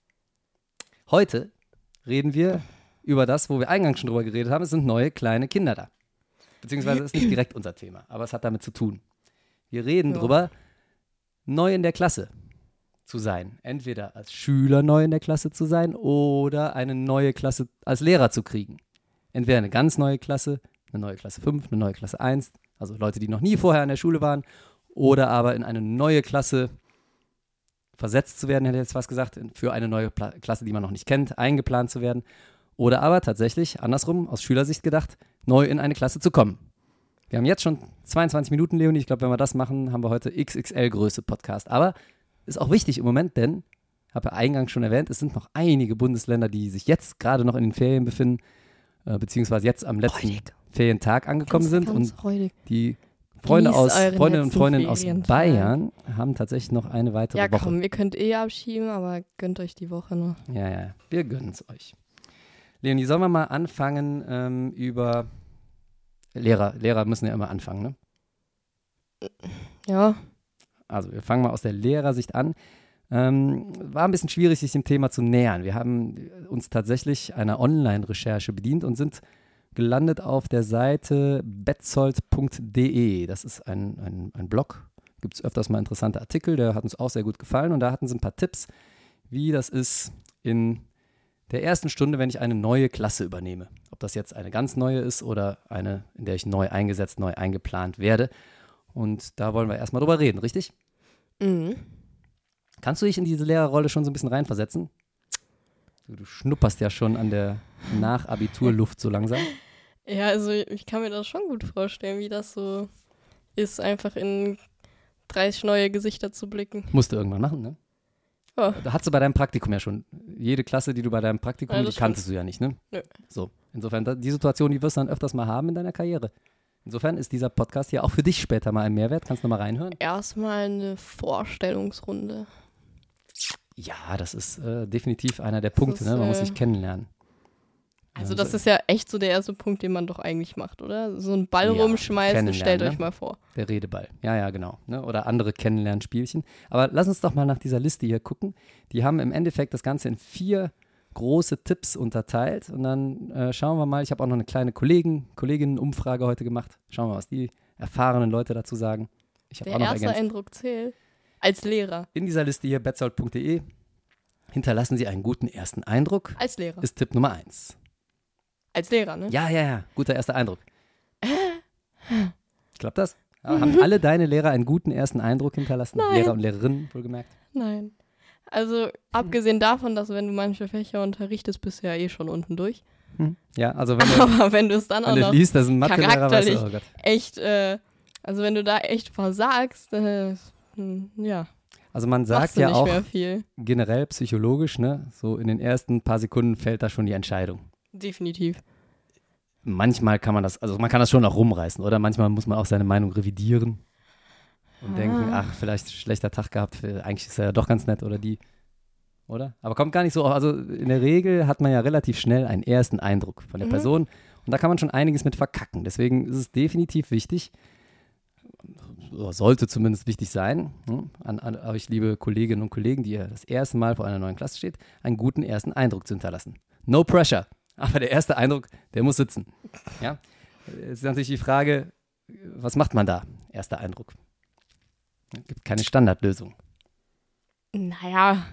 B: Heute reden wir über das, wo wir eingangs schon drüber geredet haben. Es sind neue kleine Kinder da. Beziehungsweise ist nicht direkt unser Thema, aber es hat damit zu tun. Wir reden
C: Ja.
B: drüber, neu in der Klasse zu sein. Entweder als Schüler neu in der Klasse zu sein oder eine neue Klasse als Lehrer zu kriegen. Entweder eine ganz neue Klasse, eine neue Klasse 5, eine neue Klasse 1, also Leute, die noch nie vorher in der Schule waren, oder aber in eine neue Klasse versetzt zu werden, hätte ich jetzt was gesagt, für eine neue Pla Klasse, die man noch nicht kennt, eingeplant zu werden. Oder aber tatsächlich, andersrum, aus Schülersicht gedacht, neu in eine Klasse zu kommen. Wir haben jetzt schon 22 Minuten, Leonie. Ich glaube, wenn wir das machen, haben wir heute XXL-Größe Podcast. Aber ist auch wichtig im Moment, denn, habe ja eingangs schon erwähnt, es sind noch einige Bundesländer, die sich jetzt gerade noch in den Ferien befinden, äh, beziehungsweise jetzt am letzten
C: Freudig.
B: Ferientag angekommen
C: Ganz,
B: sind.
C: ganz
B: und
C: freudig.
B: die Freunde aus, Freundinnen und Freundinnen aus. Bayern haben tatsächlich noch eine weitere
C: Ja,
B: Woche.
C: komm, ihr könnt eh abschieben, aber gönnt euch die Woche noch.
B: Ja, ja, wir gönnen es euch. Leonie, sollen wir mal anfangen ähm, über Lehrer? Lehrer müssen ja immer anfangen, ne?
C: Ja,
B: Also wir fangen mal aus der Lehrersicht an. Ähm, war ein bisschen schwierig, sich dem Thema zu nähern. Wir haben uns tatsächlich einer Online-Recherche bedient und sind gelandet auf der Seite betzold.de. Das ist ein, ein, ein Blog. Gibt es öfters mal interessante Artikel, der hat uns auch sehr gut gefallen. Und da hatten sie ein paar Tipps, wie das ist in der ersten Stunde, wenn ich eine neue Klasse übernehme. Ob das jetzt eine ganz neue ist oder eine, in der ich neu eingesetzt, neu eingeplant werde. Und da wollen wir erstmal drüber reden, richtig?
C: mhm.
B: Kannst du dich in diese Lehrerrolle schon so ein bisschen reinversetzen? Du, du schnupperst ja schon an der Nachabiturluft so langsam. <laughs>
C: ja also ich kann mir das schon gut vorstellen, wie das so ist, einfach in 30 neue Gesichter zu blicken.
B: Musst du irgendwann machen, ne?
C: Ja.
B: Da hast du bei deinem Praktikum ja schon. Jede Klasse, die du bei deinem Praktikum,
C: Ja,
B: die kanntest du ja nicht, ne?
C: Nö.
B: So. Insofern, die Situation, die wirst du dann öfters mal haben in deiner Karriere. Insofern ist dieser Podcast hier auch für dich später mal ein Mehrwert. Kannst du mal reinhören?
C: Erstmal eine Vorstellungsrunde.
B: Ja, das ist äh, definitiv einer der Punkte,
C: ist,
B: ne? Man muss
C: äh,
B: sich kennenlernen.
C: Also
B: Ja,
C: das ist ja echt so der erste Punkt, den man doch eigentlich macht, oder? So einen Ball
B: Ja,
C: rumschmeißen, stellt euch
B: ne?
C: mal vor.
B: Der Redeball. Ja, ja, genau. Ne? Oder andere Kennenlernspielchen. Aber lass uns doch mal nach dieser Liste hier gucken. Die haben im Endeffekt das Ganze in vier große Tipps unterteilt. Und dann äh, schauen wir mal. Ich habe auch noch eine kleine Kollegen, Kolleginnen-Umfrage heute gemacht. Schauen wir mal, was die erfahrenen Leute dazu sagen. Ich habe
C: Der
B: auch noch
C: erste
B: ergänzt.
C: Eindruck zählt. Als Lehrer.
B: In dieser Liste hier, betzold.de, hinterlassen Sie einen guten ersten Eindruck.
C: Als Lehrer.
B: Ist Tipp Nummer eins.
C: Als Lehrer, ne?
B: Ja, ja, ja. Guter erster Eindruck. <laughs> Klappt das? Haben alle deine Lehrer einen guten ersten Eindruck hinterlassen?
C: Nein.
B: Lehrer und Lehrerinnen, wohlgemerkt.
C: Nein. Also, abgesehen davon, dass wenn du manche Fächer unterrichtest, bist du ja eh schon unten durch.
B: Hm. Ja, also wenn <laughs> du,
C: Aber wenn du es dann auch noch
B: liest, dass ein Mathelehrer weißt du,
C: charakterlich-
B: oh
C: echt, äh, also wenn du da echt versagst, äh, hm, ja,
B: Also man sagt ja auch generell psychologisch, ne, so in den ersten paar Sekunden fällt da schon die Entscheidung.
C: Definitiv.
B: Manchmal kann man das, also man kann das schon auch rumreißen, oder? Manchmal muss man auch seine Meinung revidieren und
C: Ah.
B: denken, ach, vielleicht schlechter Tag gehabt, eigentlich ist er ja doch ganz nett oder die. Oder? Aber kommt gar nicht so, also in der Regel hat man ja relativ schnell einen ersten Eindruck von der
C: Mhm.
B: Person und da kann man schon einiges mit verkacken. Deswegen ist es definitiv wichtig, oder sollte zumindest wichtig sein, hm, an, an euch liebe Kolleginnen und Kollegen, die ihr das erste Mal vor einer neuen Klasse steht, einen guten ersten Eindruck zu hinterlassen. No pressure, aber der erste Eindruck, der muss sitzen. Ja? Jetzt ist natürlich die Frage, was macht man da? Erster Eindruck. Es gibt keine Standardlösung.
C: Naja,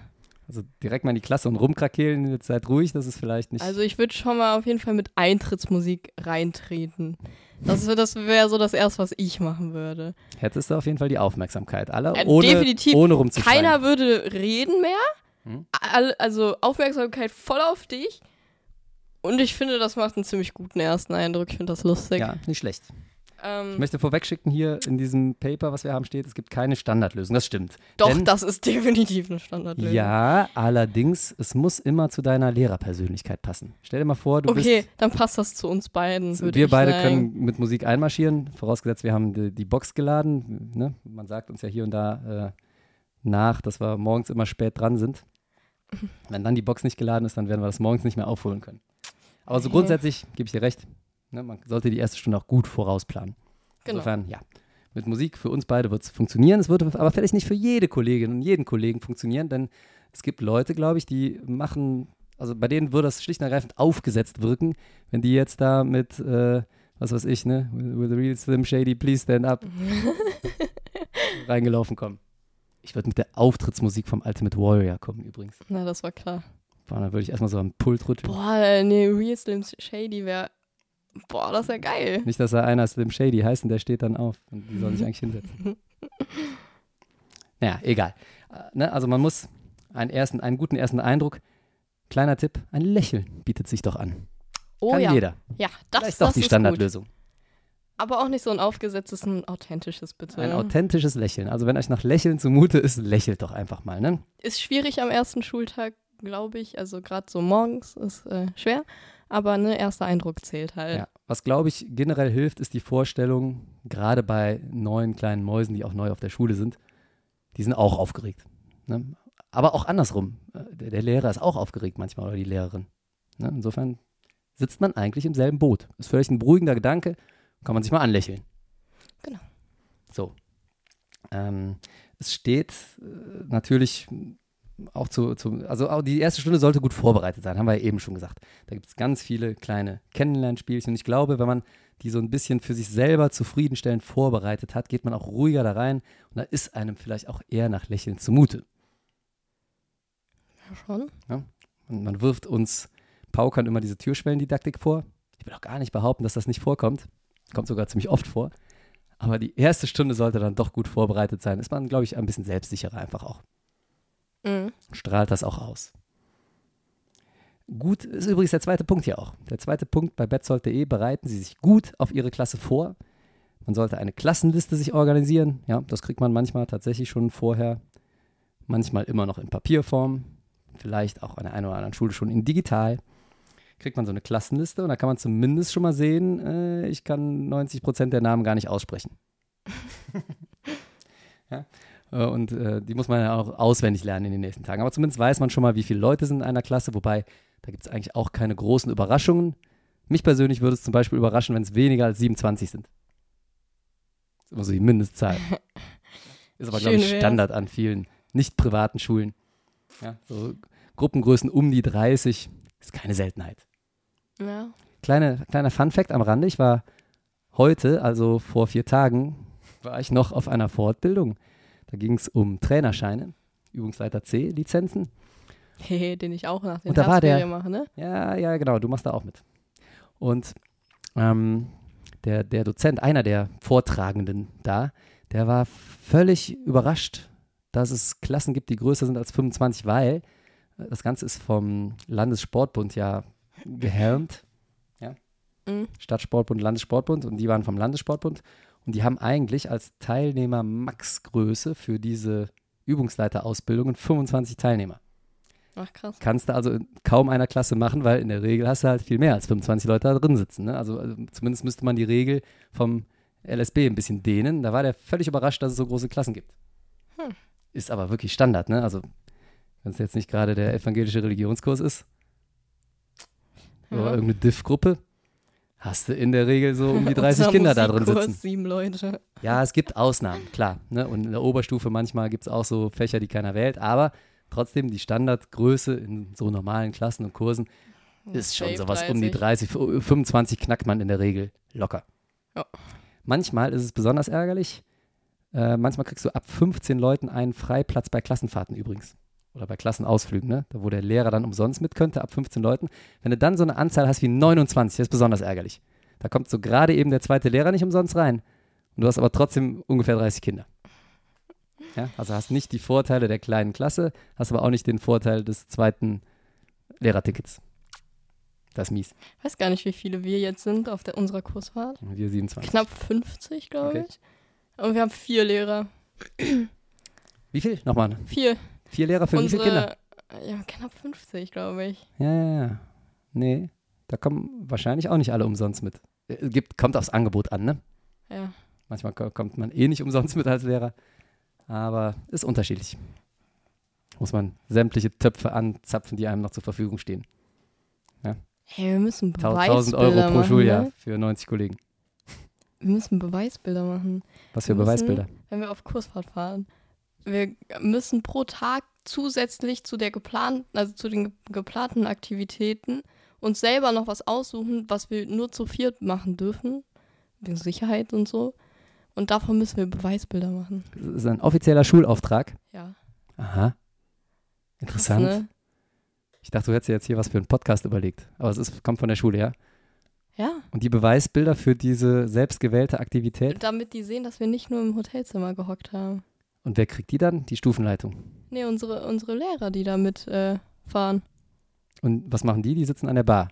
B: Also direkt mal in die Klasse und rumkrakehlen, jetzt seid ruhig, das ist vielleicht nicht.
C: also ich würde schon mal auf jeden Fall mit Eintrittsmusik reintreten. Das, das wäre so das Erste, was ich machen würde.
B: hättest du auf jeden Fall die Aufmerksamkeit aller,
C: Äh,
B: ohne,
C: definitiv.
B: ohne rumzuschreien.
C: Keiner würde reden mehr.
B: Hm?
C: Also Aufmerksamkeit voll auf dich. Und ich finde, das macht einen ziemlich guten ersten Eindruck. Ich finde das lustig.
B: Ja, nicht schlecht. Ich
C: Ähm,
B: möchte vorwegschicken, hier in diesem Paper, was wir haben, steht, es gibt keine Standardlösung. Das stimmt.
C: doch,
B: Denn,
C: das ist <laughs> definitiv eine Standardlösung.
B: Ja, allerdings, es muss immer zu deiner Lehrerpersönlichkeit passen. Stell dir mal vor, du
C: Okay,
B: bist
C: dann passt das zu uns beiden.
B: wir
C: ich
B: beide
C: sagen.
B: können mit Musik einmarschieren, vorausgesetzt, wir haben die, die Box geladen. Ne? Man sagt uns ja hier und da äh, nach, dass wir morgens immer spät dran sind. <laughs> Wenn dann die Box nicht geladen ist, dann werden wir das morgens nicht mehr aufholen können. Aber so
C: Okay.
B: grundsätzlich gebe ich dir recht, ne? man sollte die erste Stunde auch gut vorausplanen.
C: Genau.
B: Insofern, ja. Mit Musik für uns beide wird es funktionieren. Es wird aber vielleicht nicht für jede Kollegin und jeden Kollegen funktionieren, denn es gibt Leute, glaube ich, die machen, also bei denen würde das schlicht und ergreifend aufgesetzt wirken, wenn die jetzt da mit, äh, was weiß ich, ne, with a real Slim Shady, please stand up, <laughs> reingelaufen kommen. Ich würde mit der Auftrittsmusik vom Ultimate Warrior kommen übrigens.
C: Na, das war klar.
B: Boah, dann würde ich erstmal so am Pult rütteln.
C: Boah, nee, Real Slim Shady wäre. Boah, das wäre geil.
B: Nicht, dass da einer Slim Shady heißt und der steht dann auf. Und die soll sich eigentlich hinsetzen. <laughs> Naja, egal. Äh, ne? Also man muss einen, ersten, einen guten ersten Eindruck. Kleiner Tipp, ein Lächeln bietet sich doch an.
C: Oh
B: Kann
C: ja.
B: jeder.
C: Ja, das,
B: Vielleicht
C: das
B: doch die
C: ist
B: Standardlösung.
C: gut. Aber auch nicht so ein aufgesetztes, ein authentisches, bitte.
B: Ein authentisches Lächeln. Also wenn euch nach Lächeln zumute ist, lächelt doch einfach mal. Ne?
C: ist schwierig am ersten Schultag, glaube ich. Also gerade so morgens ist äh, schwer. Aber ne, erster Eindruck zählt halt.
B: Ja. Was, glaube ich, generell hilft, ist die Vorstellung, gerade bei neuen kleinen Mäusen, die auch neu auf der Schule sind, die sind auch aufgeregt. Ne? Aber auch andersrum. Der, der Lehrer ist auch aufgeregt manchmal oder die Lehrerin. Ne? Insofern sitzt man eigentlich im selben Boot. Ist vielleicht ein beruhigender Gedanke, kann man sich mal anlächeln.
C: Genau.
B: So. Ähm, es steht äh, natürlich auch zu, zu, also auch die erste Stunde sollte gut vorbereitet sein, haben wir ja eben schon gesagt. Da gibt es ganz viele kleine Kennenlernspielchen und ich glaube, wenn man die so ein bisschen für sich selber zufriedenstellend vorbereitet hat, geht man auch ruhiger da rein und da ist einem vielleicht auch eher nach Lächeln zumute.
C: Ja, schon.
B: Und man wirft uns Paukern immer diese Türschwellendidaktik vor. Ich will auch gar nicht behaupten, dass das nicht vorkommt. Kommt sogar ziemlich oft vor. Aber die erste Stunde sollte dann doch gut vorbereitet sein. Ist man, glaube ich, ein bisschen selbstsicherer einfach auch.
C: Mhm.
B: Strahlt das auch aus. Gut, ist übrigens der zweite Punkt hier auch. Der zweite Punkt bei betzold.de, bereiten Sie sich gut auf Ihre Klasse vor. Man sollte eine Klassenliste sich organisieren. Ja, das kriegt man manchmal tatsächlich schon vorher manchmal immer noch in Papierform, vielleicht auch an der einen oder anderen Schule schon in digital. Kriegt man so eine Klassenliste und da kann man zumindest schon mal sehen, äh, ich kann 90 Prozent der Namen gar nicht aussprechen. <laughs> ja? Äh, Und äh, die muss man ja auch auswendig lernen in den nächsten Tagen. Aber zumindest weiß man schon mal, wie viele Leute sind in einer Klasse, wobei da gibt es eigentlich auch keine großen Überraschungen. Mich persönlich würde es zum Beispiel überraschen, wenn es weniger als 27 sind. Das ist immer so die Mindestzahl. <laughs> Ist aber, glaube ich. Standard an vielen nicht privaten Schulen. Ja, so Gruppengrößen um die 30 ist keine Seltenheit.
C: Ja.
B: Kleine, kleiner Fun-Fact am Rande: Ich war heute, also vor vier Tagen, war ich noch auf einer Fortbildung. Da ging es um Trainerscheine, Übungsleiter C-Lizenzen.
C: Hehe, den ich auch nach den
B: Und da war der-
C: Herbstferien mache, ne?
B: Ja, ja, genau, du machst da auch mit. Und ähm, der, der Dozent, einer der Vortragenden da, der war völlig überrascht, dass es Klassen gibt, die größer sind als 25, weil das Ganze ist vom Landessportbund ja gehelmt. <laughs>
C: Mhm.
B: Stadtsportbund, Landessportbund und die waren vom Landessportbund und die haben eigentlich als Teilnehmer Maxgröße für diese Übungsleiterausbildungen 25 Teilnehmer.
C: Ach krass.
B: Kannst du also in kaum einer Klasse machen, weil in der Regel hast du halt viel mehr als 25 Leute da drin sitzen. Ne? Also, also zumindest müsste man die Regel vom LSB ein bisschen dehnen. Da war der völlig überrascht, dass es so große Klassen gibt.
C: Hm.
B: Ist aber wirklich Standard, ne? Also wenn es jetzt nicht gerade der evangelische Religionskurs ist oder
C: Ja.
B: irgendeine Diff-Gruppe, hast du in der Regel so um die <laughs> 30
C: Unser
B: Kinder da drin sitzen.
C: sieben Leute.
B: Ja, es gibt Ausnahmen, klar. Ne? Und in der Oberstufe manchmal gibt es auch so Fächer, die keiner wählt, aber trotzdem die Standardgröße in so normalen Klassen und Kursen ist schon
C: Safe
B: sowas um die 30, 25 knackt man in der Regel locker.
C: Ja.
B: Manchmal ist es besonders ärgerlich. Äh, manchmal kriegst du ab 15 Leuten einen Freiplatz bei Klassenfahrten übrigens. Oder bei Klassenausflügen, ne? Da wo der Lehrer dann umsonst mit könnte, ab 15 Leuten. Wenn du dann so eine Anzahl hast wie 29, das ist besonders ärgerlich. Da kommt so gerade eben der zweite Lehrer nicht umsonst rein. Und du hast aber trotzdem ungefähr 30 Kinder. Ja, also hast nicht die Vorteile der kleinen Klasse, hast aber auch nicht den Vorteil des zweiten Lehrertickets. Das ist mies.
C: Ich weiß gar nicht, wie viele wir jetzt sind auf der, unserer Kursfahrt.
B: Wir 27.
C: Knapp 50, glaube
B: Okay.
C: ich. Und wir haben vier Lehrer.
B: Wie viel? Nochmal.
C: Vier.
B: Vier Lehrer für wie viele Kinder?
C: Unsere, ja, knapp 50, glaube ich.
B: Ja, ja, ja. Nee, da kommen wahrscheinlich auch nicht alle umsonst mit. Äh, Gibt, kommt aufs Angebot an, ne?
C: Ja.
B: Manchmal ko- kommt man eh nicht umsonst mit als Lehrer. Aber ist unterschiedlich. Muss man sämtliche Töpfe anzapfen, die einem noch zur Verfügung stehen.
C: Hey, wir müssen Beweisbilder
B: 1000 Euro pro
C: machen,
B: Schuljahr
C: Ne?
B: für 90 Kollegen.
C: Wir müssen Beweisbilder machen.
B: Was für
C: Wir müssen-
B: Beweisbilder?
C: wenn wir auf Kursfahrt fahren. Wir müssen pro Tag zusätzlich zu der geplanten, also zu den ge geplanten Aktivitäten uns selber noch was aussuchen, was wir nur zu viert machen dürfen, wegen Sicherheit und so. Und davon müssen wir Beweisbilder machen.
B: Das ist ein offizieller Schulauftrag.
C: Ja.
B: Aha. Interessant.
C: Krass, ne?
B: Ich dachte, du hättest dir jetzt hier was für einen Podcast überlegt. Aber es ist, kommt von der Schule, ja?
C: Ja,
B: Und die Beweisbilder für diese selbstgewählte Aktivität.
C: damit die sehen, dass wir nicht nur im Hotelzimmer gehockt haben.
B: Und wer kriegt die dann? Die Stufenleitung.
C: Nee, unsere, unsere Lehrer, die da mit äh, fahren.
B: Und was machen die? Die sitzen an der Bar.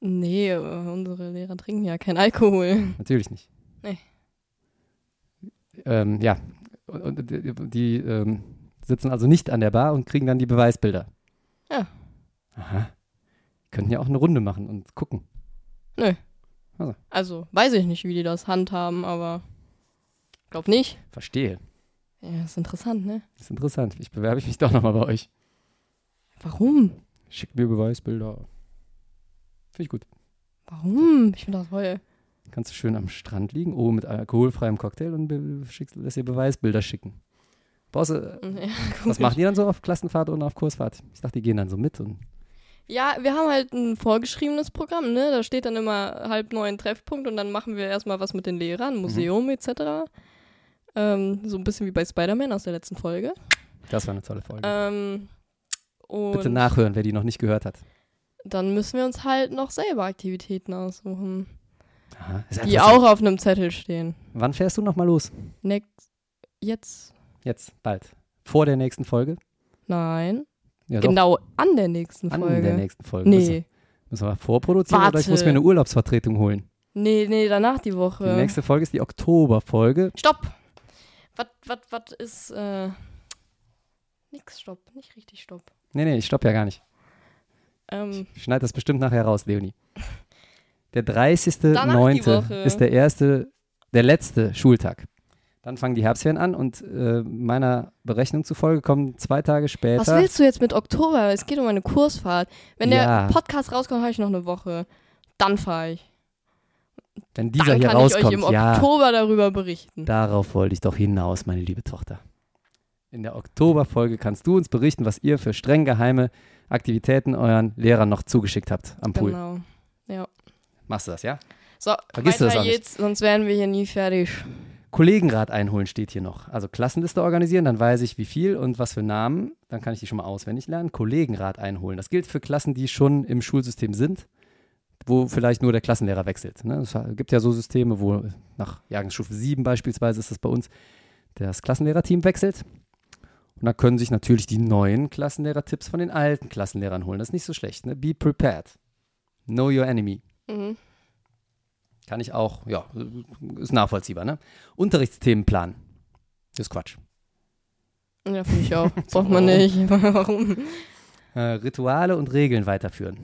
C: Nee, äh, unsere Lehrer trinken ja kein Alkohol. <laughs>
B: Natürlich nicht.
C: Nee.
B: Ähm, ja. Und, die, die ähm, sitzen also nicht an der Bar und kriegen dann die Beweisbilder.
C: Ja.
B: Aha. Könnten ja auch eine Runde machen und gucken.
C: Also, weiß ich nicht, wie die das handhaben, aber glaub nicht.
B: Verstehe.
C: Ja, ist interessant, ne?
B: ist interessant. Ich bewerbe mich doch nochmal bei euch.
C: Warum?
B: Schickt mir Beweisbilder. Finde ich gut.
C: Warum? Ich finde das toll.
B: Kannst du schön am Strand liegen, oh, mit alkoholfreiem Cocktail und schickst, lässt dir Beweisbilder schicken. Brauchst du,
C: Ja, <laughs>
B: was
C: gut.
B: machen die dann so auf Klassenfahrt und auf Kursfahrt? Ich dachte, die gehen dann so mit. Und
C: Ja, wir haben halt ein vorgeschriebenes Programm, ne? Da steht dann immer halb neun Treffpunkt und dann machen wir erstmal was mit den Lehrern, Museum etc. Ähm, so ein bisschen wie bei Spider-Man aus der letzten Folge.
B: das war eine tolle Folge.
C: Ähm,
B: Bitte nachhören, wer die noch nicht gehört hat.
C: dann müssen wir uns halt noch selber Aktivitäten aussuchen,
B: Aha.
C: Die auch auf einem Zettel stehen.
B: Wann fährst du nochmal los?
C: Next. Jetzt?
B: Jetzt, bald. Vor der nächsten Folge?
C: Nein.
B: Ja,
C: genau an der nächsten
B: An
C: Folge.
B: der nächsten Folge.
C: Nee.
B: müssen wir vorproduzieren oder ich muss mir
C: Warte.
B: eine Urlaubsvertretung holen.
C: Nee, nee, danach die Woche.
B: Die nächste Folge ist die Oktoberfolge.
C: Stopp! Was, was, was ist, äh, Nix, stopp. Nicht richtig stopp.
B: Nee, nee, ich stoppe ja gar nicht.
C: Ähm,
B: Ich schneide das bestimmt nachher raus, Leonie. Der
C: Danach die
B: 30.09.
C: Woche.
B: ist der erste, der letzte Schultag. Dann fangen die Herbstferien an und äh, meiner Berechnung zufolge kommen zwei Tage später.
C: was willst du jetzt mit Oktober? Es geht um eine Kursfahrt. Wenn
B: Ja.
C: der Podcast rauskommt, habe ich noch eine Woche. Dann fahre ich.
B: Wenn dieser
C: Dann
B: hier
C: kann ich euch
B: rauskommt,
C: im
B: ja,
C: Oktober darüber berichten.
B: darauf wollte ich doch hinaus, meine liebe Tochter. In der Oktoberfolge kannst du uns berichten, was ihr für streng geheime Aktivitäten euren Lehrern noch zugeschickt habt am Pool.
C: Genau. Ja.
B: Machst du das, ja?
C: So,
B: Vergiss das
C: weiter
B: auch nicht.
C: geht's, sonst wären wir hier nie fertig.
B: Kollegenrat einholen steht hier noch. Also Klassenliste organisieren, dann weiß ich wie viel und was für Namen. Dann kann ich die schon mal auswendig lernen. Kollegenrat einholen. Das gilt für Klassen, die schon im Schulsystem sind, wo vielleicht nur der Klassenlehrer wechselt. Ne? Es gibt ja so Systeme, wo nach Jahrgangsstufe 7 beispielsweise ist das bei uns, das Klassenlehrerteam wechselt. Und da können sich natürlich die neuen Klassenlehrer-Tipps von den alten Klassenlehrern holen. Das ist nicht so schlecht. Ne? Be prepared. Know your enemy.
C: Mhm.
B: Kann ich auch, ja, ist nachvollziehbar, ne? Unterrichtsthemenplan. Das ist Quatsch.
C: Ja, finde ich auch. <laughs> Braucht man nicht. Warum? <laughs>
B: Äh, Rituale und Regeln weiterführen.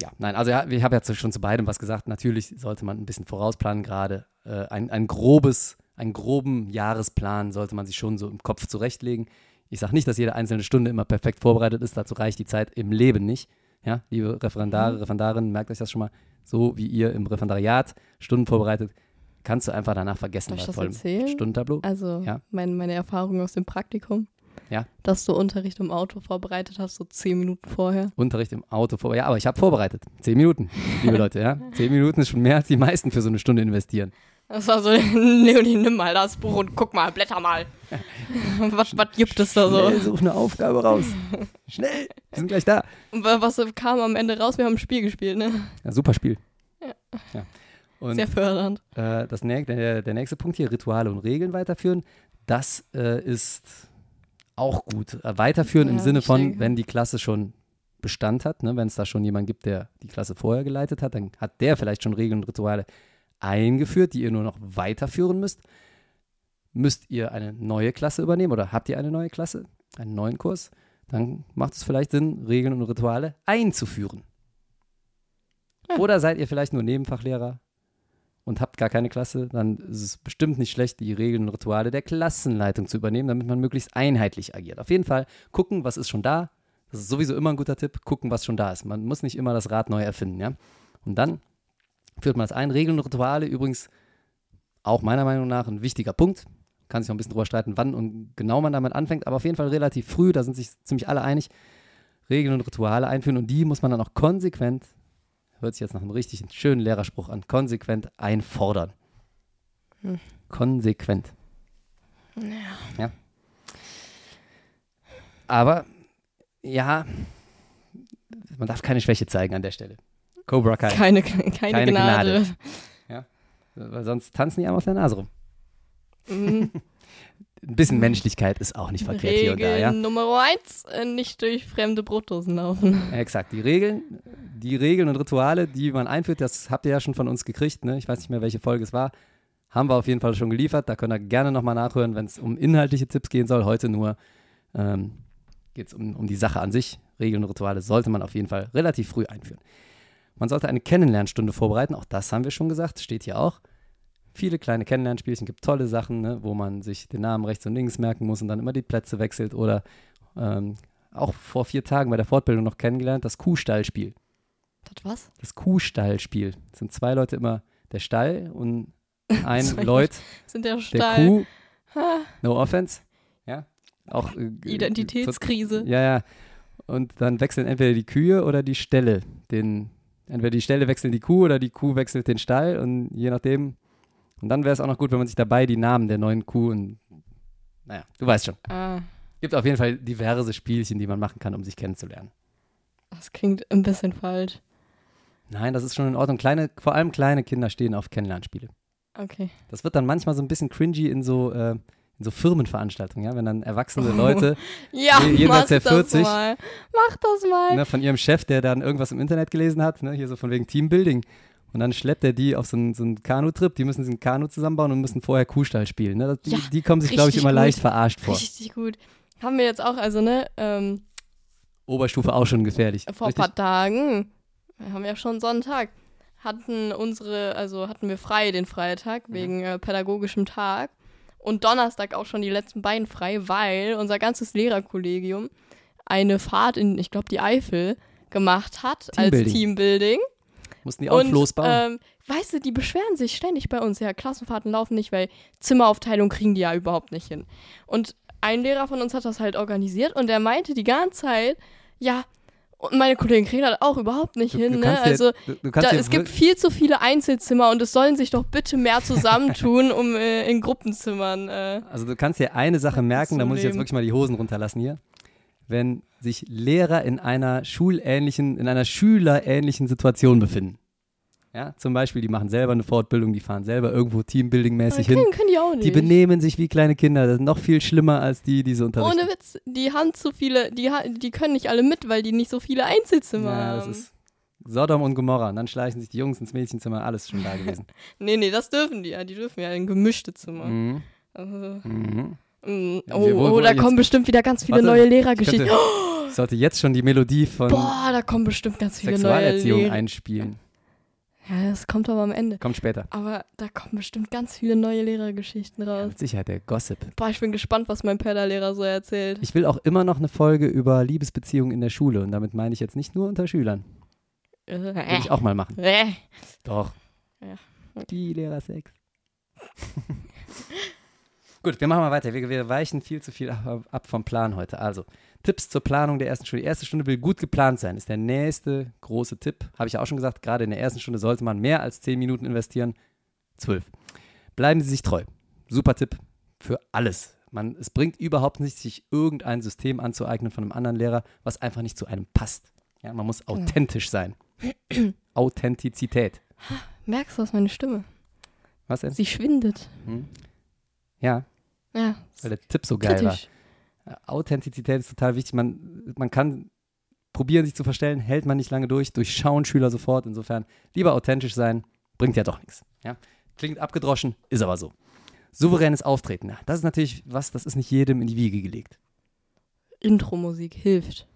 B: Ja, nein, also ja, ich habe ja schon zu beidem was gesagt. Natürlich sollte man ein bisschen vorausplanen, gerade äh, ein, ein grobes, einen groben Jahresplan sollte man sich schon so im Kopf zurechtlegen. Ich sage nicht, dass jede einzelne Stunde immer perfekt vorbereitet ist, dazu reicht die Zeit im Leben nicht. Ja, liebe Referendare, Referendarinnen, merkt euch das schon mal. So wie ihr im Referendariat Stunden vorbereitet, kannst du einfach danach vergessen.
C: Darf ich das erzählen?
B: Stundentableau.
C: Also,
B: Ja.
C: mein, meine Erfahrung aus dem Praktikum.
B: Ja.
C: Dass du Unterricht im Auto vorbereitet hast, so zehn Minuten vorher.
B: Unterricht im Auto vor. Ja, aber ich habe vorbereitet. Zehn Minuten, liebe <laughs> Leute, ja. Zehn Minuten ist schon mehr, als die meisten für so eine Stunde investieren.
C: Das war so, <laughs> Leonie, nimm mal das Buch und guck mal, blätter mal. <laughs> was, was gibt es da so?
B: Schnell, such eine Aufgabe raus. Schnell, wir sind gleich da.
C: Und wa- was kam am Ende raus? Wir haben ein Spiel gespielt, ne?
B: Ja, super Spiel.
C: Ja.
B: ja. Und
C: Sehr fördernd.
B: äh, das, der, der nächste Punkt hier, Rituale und Regeln weiterführen, das äh, ist auch gut. Äh, weiterführen im
C: Ja,
B: Sinne
C: ich
B: von,
C: denke.
B: wenn die Klasse schon Bestand hat, ne, wenn es da schon jemanden gibt, der die Klasse vorher geleitet hat, dann hat der vielleicht schon Regeln und Rituale eingeführt, die ihr nur noch weiterführen müsst. Müsst ihr eine neue Klasse übernehmen oder habt ihr eine neue Klasse, einen neuen Kurs, dann macht es vielleicht Sinn, Regeln und Rituale einzuführen.
C: Ja.
B: Oder seid ihr vielleicht nur Nebenfachlehrer und habt gar keine Klasse, dann ist es bestimmt nicht schlecht, die Regeln und Rituale der Klassenleitung zu übernehmen, damit man möglichst einheitlich agiert. Auf jeden Fall gucken, was ist schon da. Das ist sowieso immer ein guter Tipp, gucken, was schon da ist. Man muss nicht immer das Rad neu erfinden, ja. Und dann führt man es ein. Regeln und Rituale übrigens auch meiner Meinung nach ein wichtiger Punkt. Kann sich noch ein bisschen drüber streiten, wann und genau man damit anfängt, aber auf jeden Fall relativ früh, da sind sich ziemlich alle einig, Regeln und Rituale einführen und die muss man dann auch konsequent, hört sich jetzt nach einem richtig schönen Lehrerspruch an, konsequent einfordern.
C: Hm.
B: Konsequent.
C: Ja.
B: Ja. Aber ja, man darf keine Schwäche zeigen an der Stelle. Cobra Kai.
C: Keine, keine,
B: Keine
C: Gnade.
B: Weil sonst tanzen die einem auf der Nase rum.
C: Mhm. <laughs>
B: Ein bisschen Menschlichkeit ist auch nicht verkehrt hier und da,
C: Regel
B: ja.
C: Nummer eins, äh, nicht durch fremde Brotdosen laufen.
B: Exakt, die Regeln, die Regeln und Rituale, die man einführt, das habt ihr ja schon von uns gekriegt, ne? Ich weiß nicht mehr, welche Folge es war. Haben wir auf jeden Fall schon geliefert. Da könnt ihr gerne nochmal nachhören, wenn es um inhaltliche Tipps gehen soll. Heute nur ähm, geht es um, um die Sache an sich. Regeln und Rituale sollte man auf jeden Fall relativ früh einführen. Man sollte eine Kennenlernstunde vorbereiten. Auch das haben wir schon gesagt, steht hier auch. Viele kleine Kennenlernspielchen, gibt tolle Sachen, ne, wo man sich den Namen rechts und links merken muss und dann immer die Plätze wechselt. Oder ähm, auch vor vier Tagen bei der Fortbildung noch kennengelernt, das Kuhstallspiel.
C: Das was?
B: Das Kuhstallspiel. Es sind zwei Leute immer der Stall und <laughs> ein Leut
C: Sind der
B: der
C: Stall.
B: Kuh.
C: Ha,
B: No offense. Ja. Auch äh,
C: Identitätskrise.
B: Ja, ja. Und dann wechseln entweder die Kühe oder die Ställe. Den, entweder die Ställe wechseln die Kuh oder die Kuh wechselt den Stall und je nachdem. Und dann wäre es auch noch gut, wenn man sich dabei die Namen der neuen Kuh und naja, du weißt schon.
C: Ah,
B: Gibt auf jeden Fall diverse Spielchen, die man machen kann, um sich kennenzulernen.
C: das klingt ein bisschen falsch.
B: Nein, das ist schon in Ordnung. Kleine, vor allem kleine Kinder stehen auf Kennenlernspiele.
C: Okay.
B: Das wird dann manchmal so ein bisschen cringy in so, äh, in so Firmenveranstaltungen, ja, wenn dann erwachsene Leute <laughs>
C: Ja,
B: Je- jenseits der
C: das
B: 40.
C: mal. Mach das mal.
B: ne, von ihrem Chef, der dann irgendwas im Internet gelesen hat, ne, hier so von wegen Teambuilding. Und dann schleppt er die auf so einen, so einen Kanutrip, die müssen sich ein Kanu zusammenbauen und müssen vorher Kuhstall spielen. Ne? Die,
C: Ja,
B: die kommen sich, glaube ich, immer
C: gut.
B: leicht verarscht vor.
C: Richtig gut. haben wir jetzt auch, also ne, ähm,
B: Oberstufe auch schon gefährlich.
C: vor ein paar Tagen, wir haben ja schon Sonntag, hatten unsere, also hatten wir frei den Freitag
B: Mhm.
C: wegen äh, pädagogischem Tag und Donnerstag auch schon die letzten beiden frei, weil unser ganzes Lehrerkollegium eine Fahrt in, ich glaube, die Eifel gemacht hat als
B: Teambuilding. Mussten die auch
C: Und,
B: Floß bauen?
C: Ähm, weißt du, die beschweren sich ständig bei uns. Ja, Klassenfahrten laufen nicht, weil Zimmeraufteilung kriegen die ja überhaupt nicht hin. Und ein Lehrer von uns hat das halt organisiert und der meinte die ganze Zeit, ja, und meine Kollegen kriegen das auch überhaupt nicht
B: Du-
C: hin.
B: du
C: Ne?
B: kannst dir-
C: Also
B: du,
C: da, es gibt viel zu viele Einzelzimmer und es sollen sich doch bitte mehr zusammentun, um äh, in Gruppenzimmern. Äh,
B: Also du kannst dir eine Sache merken, da muss ich jetzt wirklich mal die Hosen runterlassen hier. Wenn sich Lehrer in einer schulähnlichen, in einer schülerähnlichen Situation befinden. Ja, zum Beispiel, die machen selber eine Fortbildung, die fahren selber irgendwo Teambuilding-mäßig hin.
C: können, können die auch nicht.
B: Die benehmen sich wie kleine Kinder. Das ist noch viel schlimmer als die, die sie unterrichten.
C: Ohne Witz, die haben zu viele, die, die können nicht alle mit, weil die nicht so viele Einzelzimmer
B: ja, das
C: haben.
B: ist Sodom und Gomorra. Und dann schleichen sich die Jungs ins Mädchenzimmer, alles schon da gewesen. <laughs>
C: Nee, nee, das dürfen die ja. Die dürfen ja in gemischte Zimmer.
B: mhm.
C: Also,
B: Mhm. Ja,
C: oh,
B: wo-
C: oh,
B: wo
C: da
B: jetzt-
C: kommen bestimmt wieder ganz viele
B: Warte,
C: neue
B: Ich,
C: Lehrergeschichten.
B: könnte, ich sollte jetzt schon die Melodie von
C: Boah, da kommen bestimmt ganz viele neue
B: Sexualerziehung
C: Lehrer.
B: einspielen.
C: Ja, das kommt aber am Ende.
B: Kommt später.
C: Aber da kommen bestimmt ganz viele neue Lehrergeschichten
B: Ja,
C: raus.
B: mit Sicherheit der Gossip.
C: Boah, ich bin gespannt, was mein Pedalehrer so erzählt.
B: Ich will auch immer noch eine Folge über Liebesbeziehungen in der Schule. Und damit meine ich jetzt nicht nur unter Schülern. Will ich auch mal machen.
C: Äh.
B: Doch.
C: Ja.
B: Die Lehrersex. <laughs> Gut, wir machen mal weiter. Wir, wir weichen viel zu viel ab, ab vom Plan heute. Also, Tipps zur Planung der ersten Stunde. Die erste Stunde will gut geplant sein, ist der nächste große Tipp. Habe ich ja auch schon gesagt, gerade in der ersten Stunde sollte man mehr als 10 Minuten investieren. 12. Bleiben Sie sich treu. Super Tipp für alles. Man, es bringt überhaupt nichts, sich irgendein System anzueignen von einem anderen Lehrer, was einfach nicht zu einem passt. Ja, man muss authentisch sein. <clears throat> Authentizität.
C: Merkst du aus meine Stimme?
B: Was denn?
C: Sie schwindet.
B: Hm? Ja,
C: Ja,
B: weil der Tipp so geil
C: kritisch.
B: war. Authentizität ist total wichtig. Man, man kann probieren, sich zu verstellen, hält man nicht lange durch, durchschauen Schüler sofort. Insofern lieber authentisch sein, bringt ja doch nichts. Ja? Klingt abgedroschen, ist aber so. Souveränes Auftreten, ja, das ist natürlich was, das ist nicht jedem in die Wiege gelegt.
C: Intro-Musik hilft.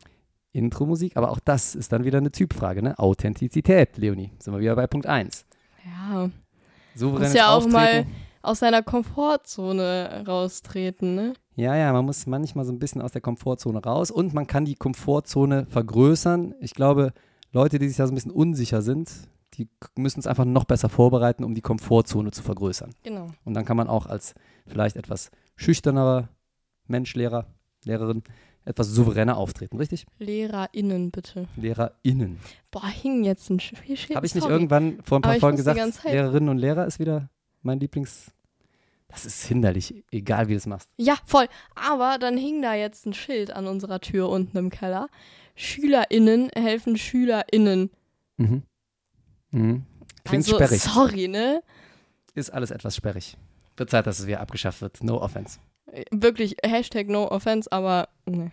B: Intro-Musik, aber auch das ist dann wieder eine Typfrage, ne? Authentizität, Leonie. Sind wir wieder bei Punkt 1.
C: Ja,
B: Souveränes
C: muss ja auch mal
B: Auftreten.
C: Aus seiner Komfortzone raustreten, ne?
B: Ja, ja, man muss manchmal so ein bisschen aus der Komfortzone raus und man kann die Komfortzone vergrößern. Ich glaube, Leute, die sich da so ein bisschen unsicher sind, die müssen es einfach noch besser vorbereiten, um die Komfortzone zu vergrößern.
C: Genau.
B: Und dann kann man auch als vielleicht etwas schüchternerer Mensch, Lehrer, Lehrerin, etwas souveräner auftreten, richtig?
C: LehrerInnen bitte.
B: LehrerInnen.
C: Boah, hing jetzt ein Sch Schild.
B: Habe ich nicht irgendwann vor ein paar Folgen gesagt, Lehrerinnen und Lehrer ist wieder mein Lieblings... Das ist hinderlich, egal wie du es machst.
C: Ja, voll. Aber dann hing da jetzt ein Schild an unserer Tür unten im Keller. SchülerInnen helfen SchülerInnen.
B: Mhm. Mhm. Klingt
C: also,
B: sperrig.
C: sorry, ne?
B: ist alles etwas sperrig. Wird Zeit, dass es wieder abgeschafft wird. No offense.
C: Wirklich, Hashtag no offense, aber ne.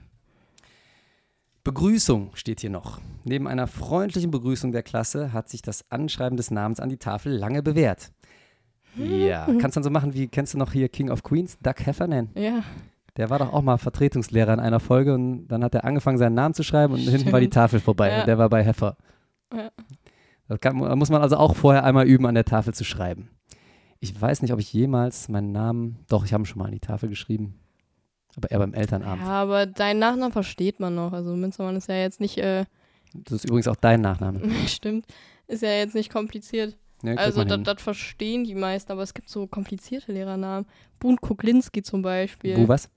B: Begrüßung steht hier noch. Neben einer freundlichen Begrüßung der Klasse hat sich das Anschreiben des Namens an die Tafel lange bewährt. Ja, <laughs> kannst dann so machen wie, kennst du noch hier King of Queens, Doug Heffernan?
C: Ja.
B: Der war doch auch mal Vertretungslehrer in einer Folge und dann hat er angefangen, seinen Namen zu schreiben und hinten war die
C: Stimmt.
B: Tafel vorbei
C: Ja.
B: und der war bei Heffer.
C: Ja.
B: Das kann, da muss man also auch vorher einmal üben, an der Tafel zu schreiben. Ich weiß nicht, ob ich jemals meinen Namen, doch, ich habe ihn schon mal an die Tafel geschrieben, aber eher beim Elternabend.
C: ja, aber deinen Nachnamen versteht man noch. Also Münstermann ist ja jetzt nicht, äh,
B: Das ist übrigens auch dein Nachname. <laughs>
C: stimmt, ist ja jetzt nicht kompliziert.
B: Ne, kriegt
C: Also das verstehen die meisten, aber es gibt so komplizierte Lehrernamen. Bun Kuklinski zum Beispiel.
B: Bu was?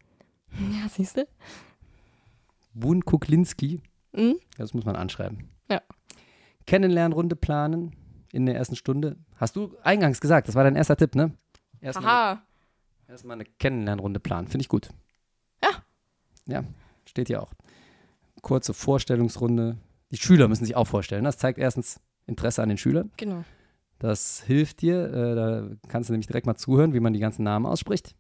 C: Ja, siehst du?
B: Bun Kuklinski.
C: Hm?
B: Das muss man anschreiben.
C: Ja.
B: Kennenlernrunde planen in der ersten Stunde. Hast du eingangs gesagt, das war dein erster Tipp, ne? Erstmal,
C: Aha.
B: erstmal eine Kennenlernrunde planen. Finde ich gut.
C: Ja.
B: Ja, steht hier auch. Kurze Vorstellungsrunde. Die Schüler müssen sich auch vorstellen. Das zeigt erstens Interesse an den Schülern.
C: Genau.
B: Das hilft dir. Äh, da kannst du nämlich direkt mal zuhören, wie man die ganzen Namen ausspricht.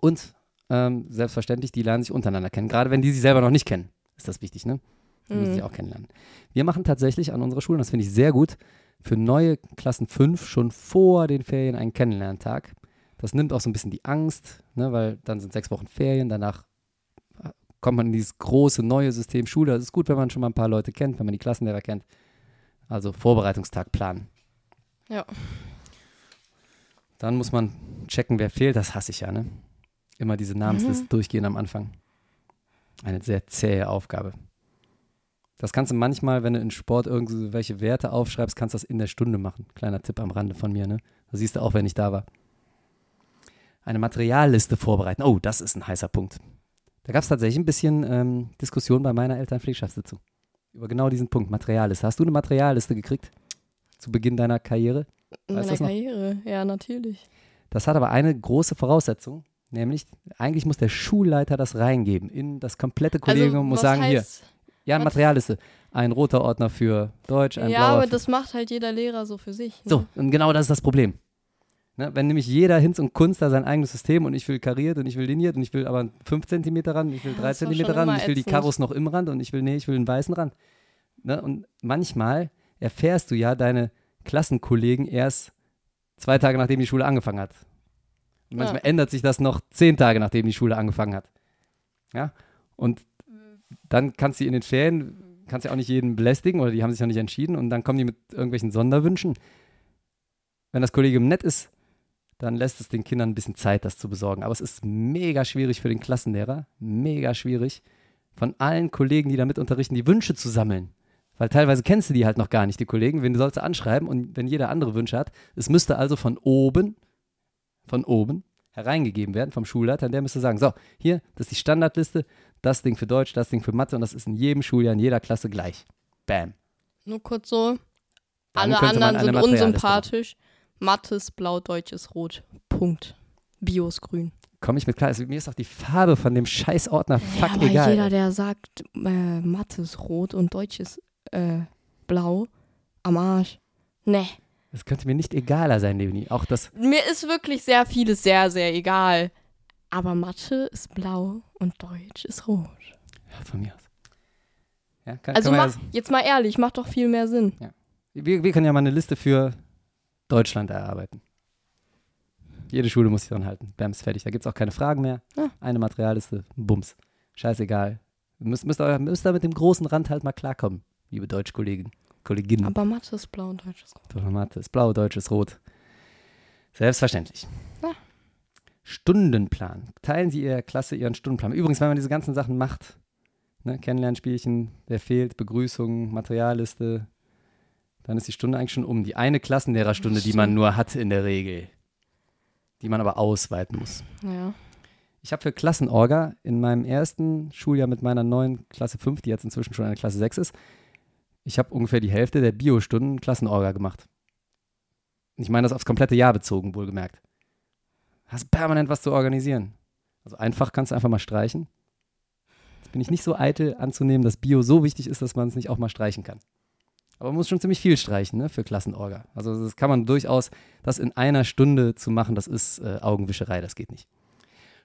B: Und ähm, selbstverständlich, die lernen sich untereinander kennen. Gerade wenn die sich selber noch nicht kennen, ist das wichtig, ne? Die müssen
C: Mhm.
B: sich auch kennenlernen. Wir machen tatsächlich an unserer Schule, und das finde ich sehr gut, für neue Klassen 5 schon vor den Ferien einen Kennenlerntag. Das nimmt auch so ein bisschen die Angst, ne, weil dann sind sechs Wochen Ferien, danach kommt man in dieses große neue System Schule. Es ist gut, wenn man schon mal ein paar Leute kennt, wenn man die Klassenlehrer kennt. Also Vorbereitungstag planen.
C: Ja.
B: Dann muss man checken, wer fehlt. Das hasse ich ja, ne? Immer diese Namensliste
C: Mhm.
B: durchgehen am Anfang. Eine sehr zähe Aufgabe. Das kannst du manchmal, wenn du in Sport irgendwelche Werte aufschreibst, kannst du das in der Stunde machen. Kleiner Tipp am Rande von mir, ne? Das siehst du auch, wenn ich da war. Eine Materialliste vorbereiten. Oh, das ist ein heißer Punkt. Da gab es tatsächlich ein bisschen ähm, Diskussion bei meiner Elternpflegschaftssitzung. Über genau diesen Punkt, Materialliste. Hast du eine Materialliste gekriegt? Zu Beginn deiner Karriere? Weißt
C: meiner? Karriere, ja, natürlich.
B: Das hat aber eine große Voraussetzung, nämlich eigentlich muss der Schulleiter das reingeben in das komplette Kollegium,
C: also,
B: muss sagen, hier, ja,
C: was-
B: Materialliste. Ein roter Ordner für Deutsch, ein
C: Ja,
B: blauer
C: aber
B: für
C: das macht halt jeder Lehrer so für sich. Ne?
B: So, und genau das ist das Problem. Ne, wenn nämlich jeder Hinz und Kunst da sein eigenes System und ich will kariert und ich will liniert und ich will aber 5 cm ran, ich will
C: Ja,
B: 3
C: das war
B: cm ran und ich will die. Karos noch im Rand und ich will, nee, ich will einen weißen Rand. Ne, und manchmal erfährst du ja deine Klassenkollegen erst zwei Tage nachdem die Schule angefangen hat. Und manchmal
C: Ja.
B: ändert sich das noch zehn Tage nachdem die Schule angefangen hat. Ja, und dann kannst du in den Ferien, kannst ja auch nicht jeden belästigen oder die haben sich noch nicht entschieden und dann kommen die mit irgendwelchen Sonderwünschen. Wenn das Kollegium nett ist, dann lässt es den Kindern ein bisschen Zeit, das zu besorgen. Aber es ist mega schwierig für den Klassenlehrer, mega schwierig, von allen Kollegen, die da mit unterrichten, die Wünsche zu sammeln. Weil teilweise kennst du die halt noch gar nicht, die Kollegen. Wen sollst du anschreiben und wenn jeder andere Wünsche hat, es müsste also von oben, von oben hereingegeben werden vom Schulleiter. Und der müsste sagen, so, hier, das ist die Standardliste, das Ding für Deutsch, das Ding für Mathe und das ist in jedem Schuljahr, in jeder Klasse gleich. Bam.
C: Nur kurz so.
B: Dann
C: Alle anderen sind unsympathisch. Mattes blau, Deutsch ist rot. Punkt. Bio ist grün.
B: Komme ich mit klar. Also, mir ist auch die Farbe von dem Scheißordner fuck
C: ja, aber
B: egal.
C: jeder, der sagt, äh, Mathe ist rot und Deutsch ist äh, blau, am Arsch. Ne.
B: Es könnte mir nicht egaler sein, Leonie. Auch das,
C: Mir ist wirklich sehr vieles sehr, sehr egal. Aber Mathe ist blau und Deutsch ist rot.
B: ja, von mir aus. Ja, kann,
C: Also
B: kann
C: mach, jetzt mal ehrlich, macht doch viel mehr Sinn.
B: ja, wir, wir können ja mal eine Liste für Deutschland erarbeiten. Jede Schule muss sich dran halten. Bams, fertig. Da gibt es auch keine Fragen mehr.
C: Ja.
B: Eine Materialliste, Bums. Scheißegal. Müsst, müsst, ihr, müsst da mit dem großen Rand halt mal klarkommen, liebe Deutschkollegen, Kolleginnen.
C: Aber Mathe ist blau und Deutsch ist rot.
B: Doch, Mathe ist blau, Deutsch ist rot. Selbstverständlich.
C: Ja.
B: Stundenplan. Teilen Sie Ihrer Klasse Ihren Stundenplan. Übrigens, wenn man diese ganzen Sachen macht, ne, Kennenlernspielchen, wer fehlt, Begrüßung, Materialliste, dann ist die Stunde eigentlich schon um. Die eine Klassenlehrerstunde, die man nur hat in der Regel, die man aber ausweiten muss.
C: Ja.
B: Ich habe für Klassenorga in meinem ersten Schuljahr mit meiner neuen Klasse 5, die jetzt inzwischen schon eine Klasse 6 ist, ich habe ungefähr die Hälfte der Biostunden Klassenorga gemacht. Ich meine das aufs komplette Jahr bezogen, wohlgemerkt. Hast permanent was zu organisieren. Also einfach kannst du einfach mal streichen. Jetzt bin ich nicht so eitel anzunehmen, dass Bio so wichtig ist, dass man es nicht auch mal streichen kann. Aber man muss schon ziemlich viel streichen ne, für Klassenorga. Also das kann man durchaus, das in einer Stunde zu machen, das ist äh, Augenwischerei, das geht nicht.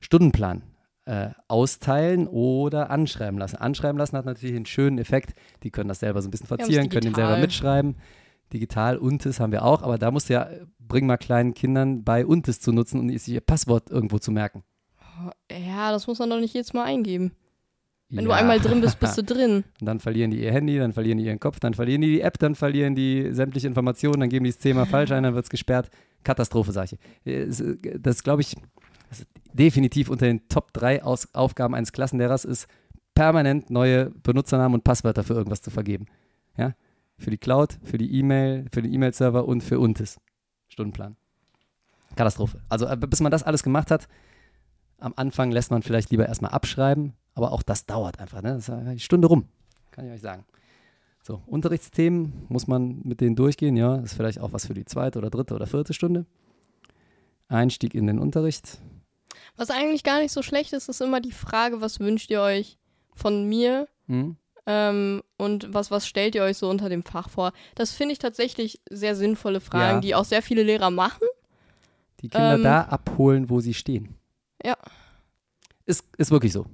B: Stundenplan äh, austeilen oder anschreiben lassen. Anschreiben lassen hat natürlich einen schönen Effekt. Die können das selber so ein bisschen verzieren, können den selber mitschreiben. Digital, Untes haben wir auch, aber da musst du ja, bring mal kleinen Kindern bei, Untes zu nutzen und sich ihr Passwort irgendwo zu merken.
C: Ja, das muss man doch nicht jedes Mal eingeben. Wenn du
B: Ja.
C: einmal drin bist, bist du <laughs> drin.
B: Und dann verlieren die ihr Handy, dann verlieren die ihren Kopf, dann verlieren die die App, dann verlieren die sämtliche Informationen, dann geben die es zehnmal falsch ein, dann wird es gesperrt. Katastrophe, sage ich. Äh, Das glaube ich, ist definitiv unter den Top 3 Aus Aufgaben eines Klassenlehrers ist, permanent neue Benutzernamen und Passwörter für irgendwas zu vergeben. Ja? Für die Cloud, für die E-Mail, für den E-Mail-Server und für Untis. Stundenplan. Katastrophe. Also äh, bis man das alles gemacht hat, am Anfang lässt man vielleicht lieber erstmal abschreiben, aber auch das dauert einfach. Ne? Das ist die Stunde rum, kann ich euch sagen. So, Unterrichtsthemen muss man mit denen durchgehen, ja. Das ist vielleicht auch was für die zweite oder dritte oder vierte Stunde. Einstieg in den Unterricht.
C: Was eigentlich gar nicht so schlecht ist, ist immer die Frage, was wünscht ihr euch von mir
B: Hm?
C: ähm, und was, was stellt ihr euch so unter dem Fach vor? Das finde ich tatsächlich sehr sinnvolle Fragen,
B: Ja.
C: die auch sehr viele Lehrer machen.
B: Die Kinder
C: Ähm.
B: da abholen, wo sie stehen.
C: Ja.
B: Ist, ist wirklich so.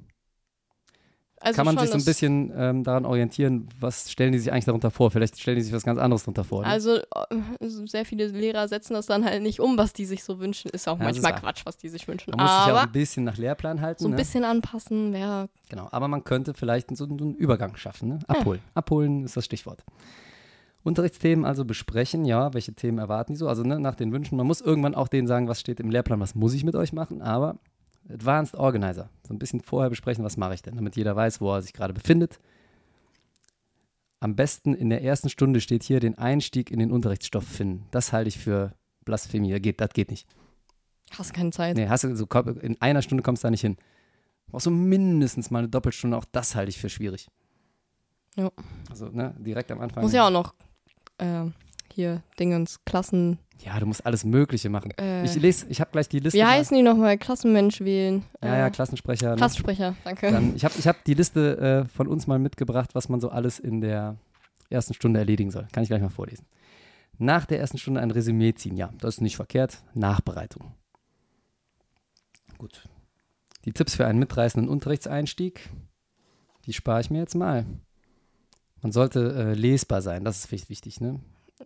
C: Also
B: kann man sich so ein bisschen ähm, daran orientieren, was stellen die sich eigentlich darunter vor? Vielleicht stellen die sich was ganz anderes darunter vor. Ne?
C: Also äh, sehr viele Lehrer setzen das dann halt nicht um, was die sich so wünschen. Ist auch
B: Ja,
C: manchmal
B: ist-
C: Quatsch, was die sich wünschen.
B: man muss sich ja auch ein bisschen nach Lehrplan halten.
C: so ein
B: ne?
C: bisschen anpassen wäre.
B: Genau, aber man könnte vielleicht so einen Übergang schaffen. Ne? Abholen. Abholen ist das Stichwort. Unterrichtsthemen also besprechen, ja, welche Themen erwarten die so? Also ne, nach den Wünschen. Man muss irgendwann auch denen sagen, was steht im Lehrplan, was muss ich mit euch machen, aber Advanced Organizer. So ein bisschen vorher besprechen, was mache ich denn, damit jeder weiß, wo er sich gerade befindet. Am besten in der ersten Stunde steht hier den Einstieg in den Unterrichtsstoff finden. Das halte ich für Blasphemie. Das geht, das geht nicht.
C: Hast keine Zeit.
B: Nee, hast du so, in einer Stunde kommst du da nicht hin. Du brauchst so mindestens mal eine Doppelstunde, auch das halte ich für schwierig.
C: Ja.
B: Also, ne, direkt am Anfang.
C: Muss ja auch noch äh, hier Dingens, Klassen.
B: Ja, du musst alles Mögliche machen.
C: Äh,
B: Ich lese, ich habe gleich die Liste.
C: wie heißen die nochmal? Klassenmensch wählen.
B: Ja, ja,
C: Äh,
B: Klassensprecher. ne?
C: Klassensprecher, danke.
B: Dann, ich habe ich hab die Liste äh, von uns mal mitgebracht, was man so alles in der ersten Stunde erledigen soll. Kann ich gleich mal vorlesen. Nach der ersten Stunde ein Resümee ziehen. Ja, das ist nicht verkehrt. Nachbereitung. Gut. Die Tipps für einen mitreißenden Unterrichtseinstieg, die spare ich mir jetzt mal. Man sollte äh, lesbar sein, das ist wichtig ne?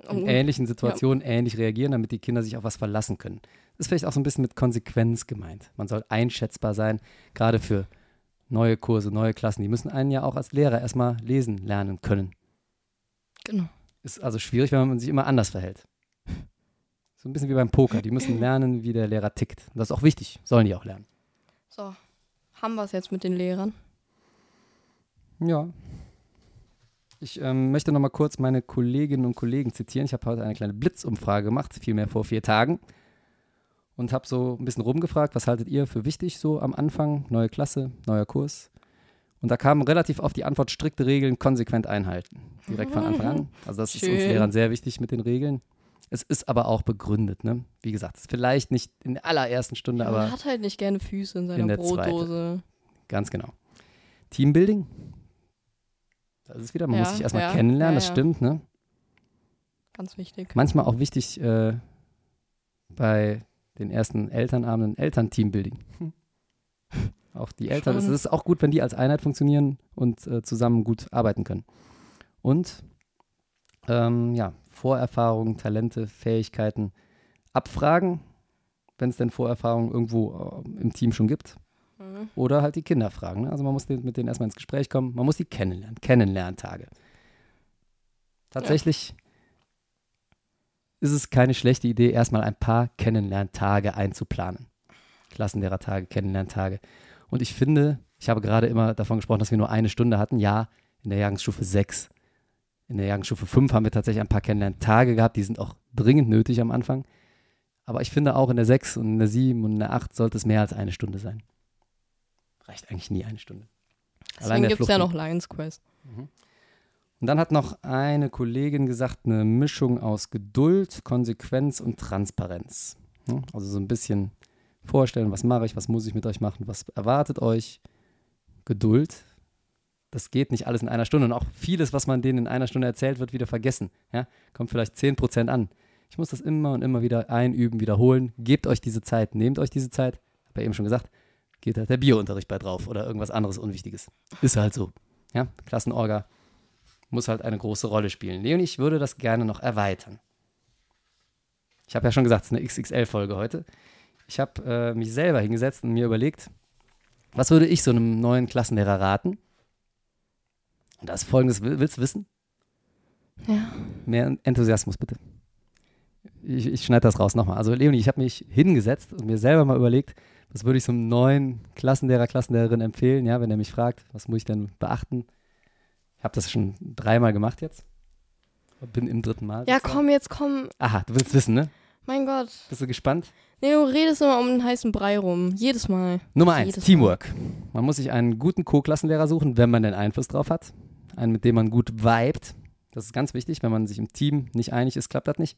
B: In ähnlichen Situationen ähnlich reagieren, damit die Kinder sich auf was verlassen können. Das ist vielleicht auch so ein bisschen mit Konsequenz gemeint. Man soll einschätzbar sein, gerade für neue Kurse, neue Klassen. Die müssen einen ja auch als Lehrer erstmal lesen lernen können.
C: genau.
B: Ist also schwierig, wenn man sich immer anders verhält. So ein bisschen wie beim Poker. Die müssen <clears throat> lernen, wie der Lehrer tickt. Und das ist auch wichtig. Sollen die auch lernen.
C: So, haben wir es jetzt mit den Lehrern?
B: Ja. Ich ähm, möchte noch mal kurz meine Kolleginnen und Kollegen zitieren. Ich habe heute eine kleine Blitzumfrage gemacht, vielmehr vor vier Tagen. Und habe so ein bisschen rumgefragt, was haltet ihr für wichtig so am Anfang? Neue Klasse, neuer Kurs. Und da kam relativ oft die Antwort, strikte Regeln konsequent einhalten. Direkt von Anfang an. <laughs> Also das ist uns
C: Schön.
B: Lehrern sehr wichtig mit den Regeln. Es ist aber auch begründet, ne? Wie gesagt, vielleicht nicht in der allerersten Stunde,
C: Man
B: aber
C: hat halt nicht gerne Füße in seiner
B: in
C: Brotdose.
B: Ganz genau. Teambuilding. Das ist wieder, man
C: Ja,
B: muss sich erstmal
C: ja,
B: kennenlernen, das stimmt, ne?
C: Ganz wichtig.
B: Manchmal auch wichtig äh, bei den ersten Elternabenden Elternteambuilding. <laughs> Auch die Eltern, es ist auch gut, wenn die als Einheit funktionieren und äh, zusammen gut arbeiten können. Und ähm, ja, Vorerfahrungen, Talente, Fähigkeiten abfragen, wenn es denn Vorerfahrungen irgendwo äh, im Team schon gibt.
C: Mhm.
B: Oder halt die Kinder fragen. Ne? Also man muss mit denen erstmal ins Gespräch kommen. Man muss die kennenlernen. Kennenlerntage. Tatsächlich ist es keine schlechte Idee, erstmal ein paar Kennenlerntage einzuplanen. Klassenlehrertage, Kennenlerntage. Und ich finde, ich habe gerade immer davon gesprochen, dass wir nur eine Stunde hatten. Ja, in der Jahrgangsstufe 6. In der Jahrgangsstufe 5 haben wir tatsächlich ein paar Kennenlerntage gehabt. Die sind auch dringend nötig am Anfang. Aber ich finde auch in der 6 und in der 7 und in der 8 sollte es mehr als eine Stunde sein. Reicht eigentlich nie eine Stunde.
C: Deswegen gibt es ja noch Lions Quest.
B: Und dann hat noch eine Kollegin gesagt, eine Mischung aus Geduld, Konsequenz und Transparenz. Hm? Also so ein bisschen vorstellen, was mache ich, was muss ich mit euch machen, was erwartet euch. Geduld. Das geht nicht alles in einer Stunde. Und auch vieles, was man denen in einer Stunde erzählt, wird wieder vergessen. Ja? Kommt vielleicht 10% an. Ich muss das immer und immer wieder einüben, wiederholen. Gebt euch diese Zeit, nehmt euch diese Zeit. Habe ja eben schon gesagt, geht halt der Biounterricht bei drauf oder irgendwas anderes Unwichtiges. Ist halt so. Ja? Klassenorga muss halt eine große Rolle spielen. Leonie, ich würde das gerne noch erweitern. Ich habe ja schon gesagt, es ist eine XXL-Folge heute. Ich habe äh, mich selber hingesetzt und mir überlegt, was würde ich so einem neuen Klassenlehrer raten? Und das ist folgendes, Will- willst du wissen?
C: Ja.
B: Mehr Enthusiasmus, bitte. Ich, ich schneide das raus nochmal. Also Leonie, ich habe mich hingesetzt und mir selber mal überlegt, was würde ich so einem neuen Klassenlehrer, Klassenlehrerin empfehlen, ja, wenn er mich fragt, was muss ich denn beachten? Ich habe das schon dreimal gemacht jetzt. Bin im dritten Mal.
C: Ja, komm, jetzt komm.
B: Aha, du willst wissen, ne?
C: Mein Gott.
B: Bist du gespannt?
C: Nee, du redest immer um den heißen Brei rum. Jedes Mal.
B: Nummer eins,
C: Jedes
B: Teamwork. Man muss sich einen guten Co-Klassenlehrer suchen, wenn man den Einfluss drauf hat. Einen, mit dem man gut vibet. Das ist ganz wichtig. Wenn man sich im Team nicht einig ist, klappt das nicht.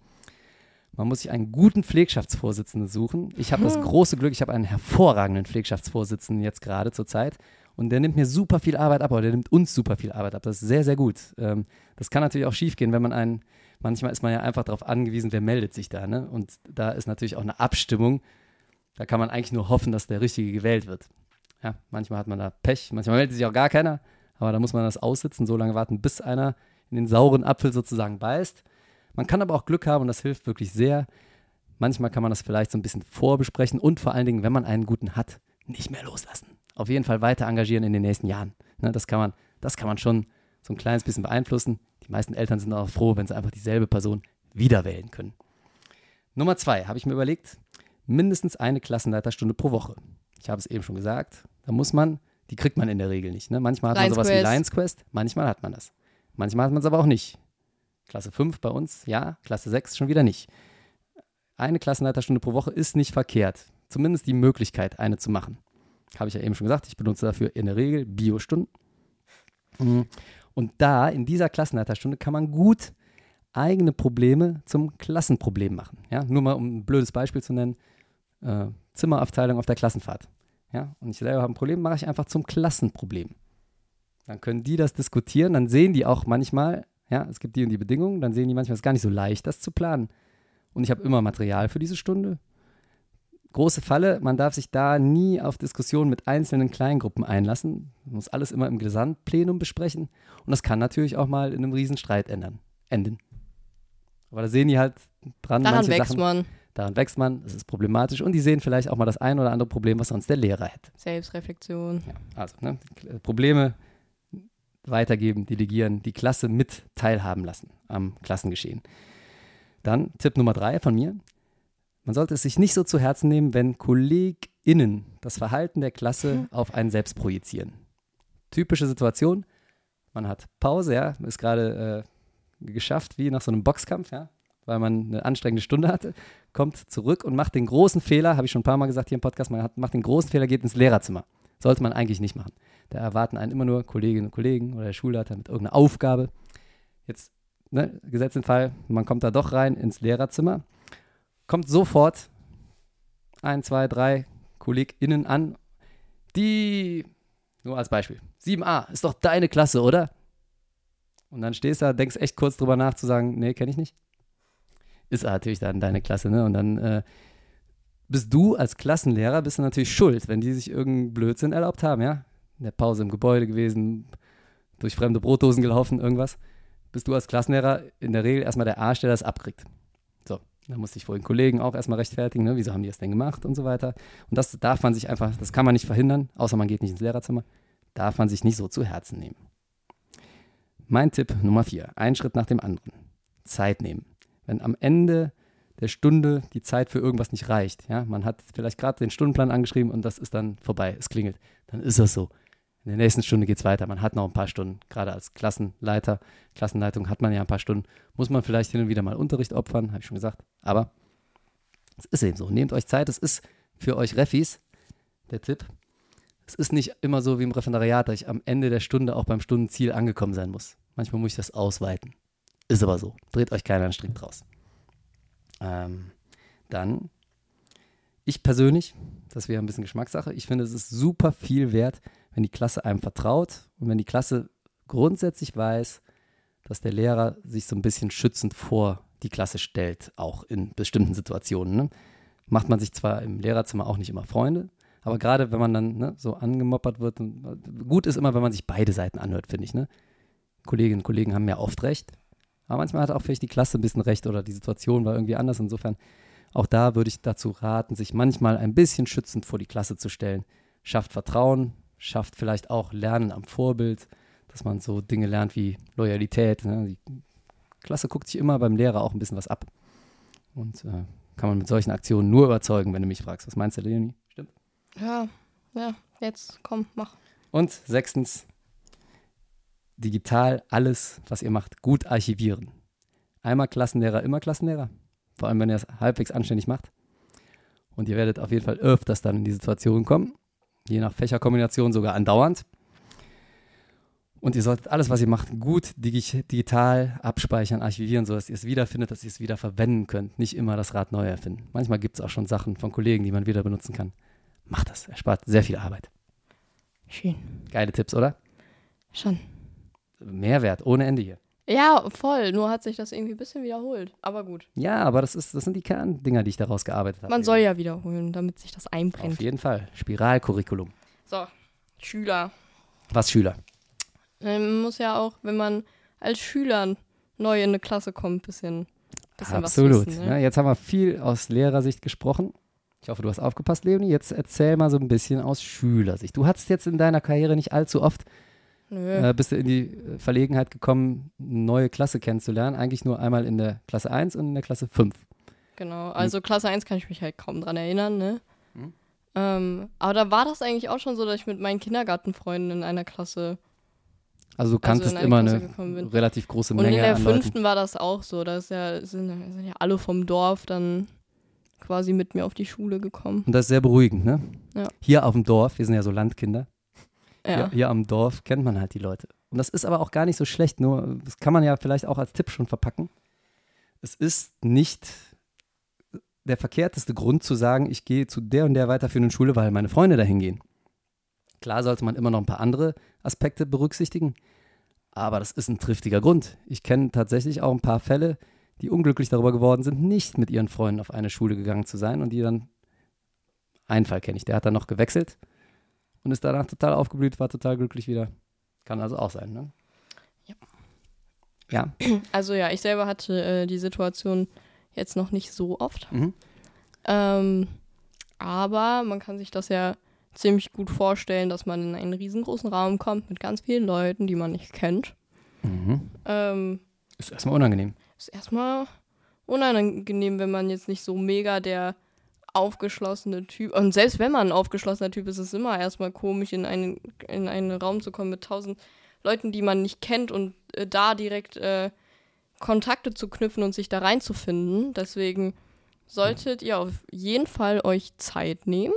B: Man muss sich einen guten Pflegschaftsvorsitzenden suchen. Ich habe das große Glück, ich habe einen hervorragenden Pflegschaftsvorsitzenden jetzt gerade zur Zeit. Und der nimmt mir super viel Arbeit ab, oder der nimmt uns super viel Arbeit ab. Das ist sehr, sehr gut. Ähm, das kann natürlich auch schiefgehen, wenn man einen, manchmal ist man ja einfach darauf angewiesen, wer meldet sich da. Ne? Und da ist natürlich auch eine Abstimmung. Da kann man eigentlich nur hoffen, dass der Richtige gewählt wird. Ja, manchmal hat man da Pech, manchmal meldet sich auch gar keiner, aber da muss man das aussitzen, so lange warten, bis einer in den sauren Apfel sozusagen beißt. Man kann aber auch Glück haben und das hilft wirklich sehr. Manchmal kann man das vielleicht so ein bisschen vorbesprechen und vor allen Dingen, wenn man einen guten hat, nicht mehr loslassen. Auf jeden Fall weiter engagieren in den nächsten Jahren. Ne, das, kann man, das kann man schon so ein kleines bisschen beeinflussen. Die meisten Eltern sind auch froh, wenn sie einfach dieselbe Person wieder wählen können. Nummer zwei habe ich mir überlegt, mindestens eine Klassenleiterstunde pro Woche. Ich habe es eben schon gesagt, da muss man, die kriegt man in der Regel nicht. Ne? Manchmal hat man sowas wie
C: Quest.
B: Lions Quest, manchmal hat man das. Manchmal hat man es aber auch nicht. Klasse 5 bei uns, ja, Klasse 6 schon wieder nicht. Eine Klassenleiterstunde pro Woche ist nicht verkehrt. Zumindest die Möglichkeit, eine zu machen. Habe ich ja eben schon gesagt, ich benutze dafür in der Regel Biostunden. Mhm. Und da, in dieser Klassenleiterstunde, kann man gut eigene Probleme zum Klassenproblem machen. Ja, nur mal um ein blödes Beispiel zu nennen: äh, Zimmeraufteilung auf der Klassenfahrt. Ja, und ich selber habe ein Problem, mache ich einfach zum Klassenproblem. Dann können die das diskutieren, dann sehen die auch manchmal, ja, es gibt die und die Bedingungen, dann sehen die manchmal, es ist gar nicht so leicht, das zu planen. Und ich habe immer Material für diese Stunde. Große Falle, man darf sich da nie auf Diskussionen mit einzelnen Kleingruppen einlassen. Man muss alles immer im Gesamtplenum besprechen. Und das kann natürlich auch mal in einem Riesenstreit ändern, enden. Aber da sehen die halt dran,
C: Daran
B: manche
C: wächst
B: Sachen,
C: man.
B: daran wächst man, es ist problematisch und die sehen vielleicht auch mal das ein oder andere Problem, was sonst der Lehrer hätte.
C: Selbstreflexion.
B: Ja, also ne, Probleme weitergeben, delegieren, die Klasse mit teilhaben lassen am Klassengeschehen. Dann Tipp Nummer drei von mir. Man sollte es sich nicht so zu Herzen nehmen, wenn KollegInnen das Verhalten der Klasse auf einen selbst projizieren. Typische Situation, man hat Pause, ja, ist gerade äh, geschafft, wie nach so einem Boxkampf, ja, weil man eine anstrengende Stunde hatte, kommt zurück und macht den großen Fehler, habe ich schon ein paar Mal gesagt hier im Podcast, man hat, macht den großen Fehler, geht ins Lehrerzimmer. Sollte man eigentlich nicht machen. Da erwarten einen immer nur Kolleginnen und Kollegen oder der Schulleiter mit irgendeiner Aufgabe. Jetzt, ne, gesetzt den Fall, man kommt da doch rein ins Lehrerzimmer, kommt sofort ein, zwei, drei KollegInnen an, die, nur als Beispiel, 7a, ist doch deine Klasse, oder? Und dann stehst du da, denkst echt kurz drüber nach zu sagen, nee, kenne ich nicht. Ist natürlich dann deine Klasse, ne? Und dann äh, bist du als Klassenlehrer, bist du natürlich schuld, wenn die sich irgendeinen Blödsinn erlaubt haben, ja? In der Pause im Gebäude gewesen, durch fremde Brotdosen gelaufen, irgendwas. Bist du als Klassenlehrer in der Regel erstmal der Arsch, der das abkriegt. So, dann musste ich vor den Kollegen auch erstmal rechtfertigen, ne? wieso haben die das denn gemacht und so weiter. Und das darf man sich einfach, das kann man nicht verhindern, außer man geht nicht ins Lehrerzimmer, darf man sich nicht so zu Herzen nehmen. Mein Tipp Nummer vier, ein Schritt nach dem anderen. Zeit nehmen. Wenn am Ende der Stunde die Zeit für irgendwas nicht reicht, ja, man hat vielleicht gerade den Stundenplan angeschrieben und das ist dann vorbei, es klingelt, dann ist das so. In der nächsten Stunde geht es weiter. Man hat noch ein paar Stunden. Gerade als Klassenleiter, Klassenleitung hat man ja ein paar Stunden. Muss man vielleicht hin und wieder mal Unterricht opfern, habe ich schon gesagt. Aber es ist eben so. Nehmt euch Zeit. Es ist für euch Refis der Tipp. Es ist nicht immer so wie im Referendariat, dass ich am Ende der Stunde auch beim Stundenziel angekommen sein muss. Manchmal muss ich das ausweiten. Ist aber so. Dreht euch keiner einen Strick draus. Ähm, dann, ich persönlich, das wäre ein bisschen Geschmackssache, ich finde, es ist super viel wert, wenn die Klasse einem vertraut und wenn die Klasse grundsätzlich weiß, dass der Lehrer sich so ein bisschen schützend vor die Klasse stellt, auch in bestimmten Situationen. Ne? Macht man sich zwar im Lehrerzimmer auch nicht immer Freunde, aber gerade wenn man dann ne, so angemoppert wird, und, gut ist immer, wenn man sich beide Seiten anhört, finde ich. Ne? Kolleginnen und Kollegen haben ja oft recht, aber manchmal hat auch vielleicht die Klasse ein bisschen recht oder die Situation war irgendwie anders. Insofern, auch da würde ich dazu raten, sich manchmal ein bisschen schützend vor die Klasse zu stellen. Schafft Vertrauen, schafft vielleicht auch Lernen am Vorbild, dass man so Dinge lernt wie Loyalität. Ne? Die Klasse guckt sich immer beim Lehrer auch ein bisschen was ab. Und äh, kann man mit solchen Aktionen nur überzeugen, wenn du mich fragst. Was meinst du, Leonie? Stimmt.
C: Ja, ja, jetzt komm, mach.
B: Und sechstens, digital alles, was ihr macht, gut archivieren. Einmal Klassenlehrer, immer Klassenlehrer. Vor allem, wenn ihr es halbwegs anständig macht. Und ihr werdet auf jeden Fall öfters dann in die Situation kommen, je nach Fächerkombination sogar andauernd. Und ihr solltet alles, was ihr macht, gut digi digital abspeichern, archivieren, sodass ihr es wiederfindet, dass ihr es wieder verwenden könnt. Nicht immer das Rad neu erfinden. Manchmal gibt es auch schon Sachen von Kollegen, die man wieder benutzen kann. Macht das, erspart sehr viel Arbeit.
C: Schön.
B: Geile Tipps, oder?
C: Schon.
B: Mehrwert, ohne Ende hier.
C: Ja, voll. Nur hat sich das irgendwie ein bisschen wiederholt. Aber gut.
B: Ja, aber das, ist, das sind die Kerndinger, die ich daraus gearbeitet habe.
C: Man soll ja wiederholen, damit sich das einbrennt.
B: Auf jeden Fall. Spiralcurriculum.
C: So, Schüler.
B: Was Schüler?
C: Man muss ja auch, wenn man als Schüler neu in eine Klasse kommt, ein bisschen, bisschen
B: Absolut.
C: was wissen.
B: Ja,
C: Ne?
B: jetzt haben wir viel aus Lehrersicht gesprochen. Ich hoffe, du hast aufgepasst, Leonie. Jetzt erzähl mal so ein bisschen aus Schülersicht. Du hattest jetzt in deiner Karriere nicht allzu oft,
C: Nö.
B: äh, bist du in die äh, Verlegenheit gekommen, eine neue Klasse kennenzulernen. Eigentlich nur einmal in der Klasse 1 und in der Klasse 5.
C: Genau, also Klasse 1 kann ich mich halt kaum dran erinnern, ne?
B: Mhm.
C: Ähm, aber da war das eigentlich auch schon so, dass ich mit meinen Kindergartenfreunden in einer Klasse
B: Also du kanntest
C: in eine
B: immer eine relativ große
C: und
B: Menge
C: in der fünften war das auch so. Da ja, sind, sind ja alle vom Dorf dann quasi mit mir auf die Schule gekommen.
B: Und das ist sehr beruhigend, ne?
C: Ja.
B: Hier auf dem Dorf, wir sind ja so Landkinder,
C: Ja.
B: hier, am Dorf kennt man halt die Leute. Und das ist aber auch gar nicht so schlecht, nur das kann man ja vielleicht auch als Tipp schon verpacken. Es ist nicht der verkehrteste Grund zu sagen, ich gehe zu der und der weiterführenden Schule, weil meine Freunde dahin gehen. Klar sollte man immer noch ein paar andere Aspekte berücksichtigen, aber das ist ein triftiger Grund. Ich kenne tatsächlich auch ein paar Fälle, die unglücklich darüber geworden sind, nicht mit ihren Freunden auf eine Schule gegangen zu sein und die dann, einen Fall kenne ich, der hat dann noch gewechselt und ist danach total aufgeblüht, war total glücklich wieder. Kann also auch sein, ne?
C: Ja.
B: Ja. <clears throat>
C: Also ja, ich selber hatte äh, die Situation jetzt noch nicht so oft.
B: Mhm.
C: Ähm, aber man kann sich das ja ziemlich gut vorstellen, dass man in einen riesengroßen Raum kommt mit ganz vielen Leuten, die man nicht kennt.
B: Mhm.
C: Ähm,
B: Ist erstmal unangenehm.
C: ist erstmal unangenehm, wenn man jetzt nicht so mega der aufgeschlossene Typ. Und selbst wenn man ein aufgeschlossener Typ ist, ist es immer erstmal komisch, in einen, in einen Raum zu kommen mit tausend Leuten, die man nicht kennt und äh, da direkt äh, Kontakte zu knüpfen und sich da reinzufinden. Deswegen solltet ihr auf jeden Fall euch Zeit nehmen.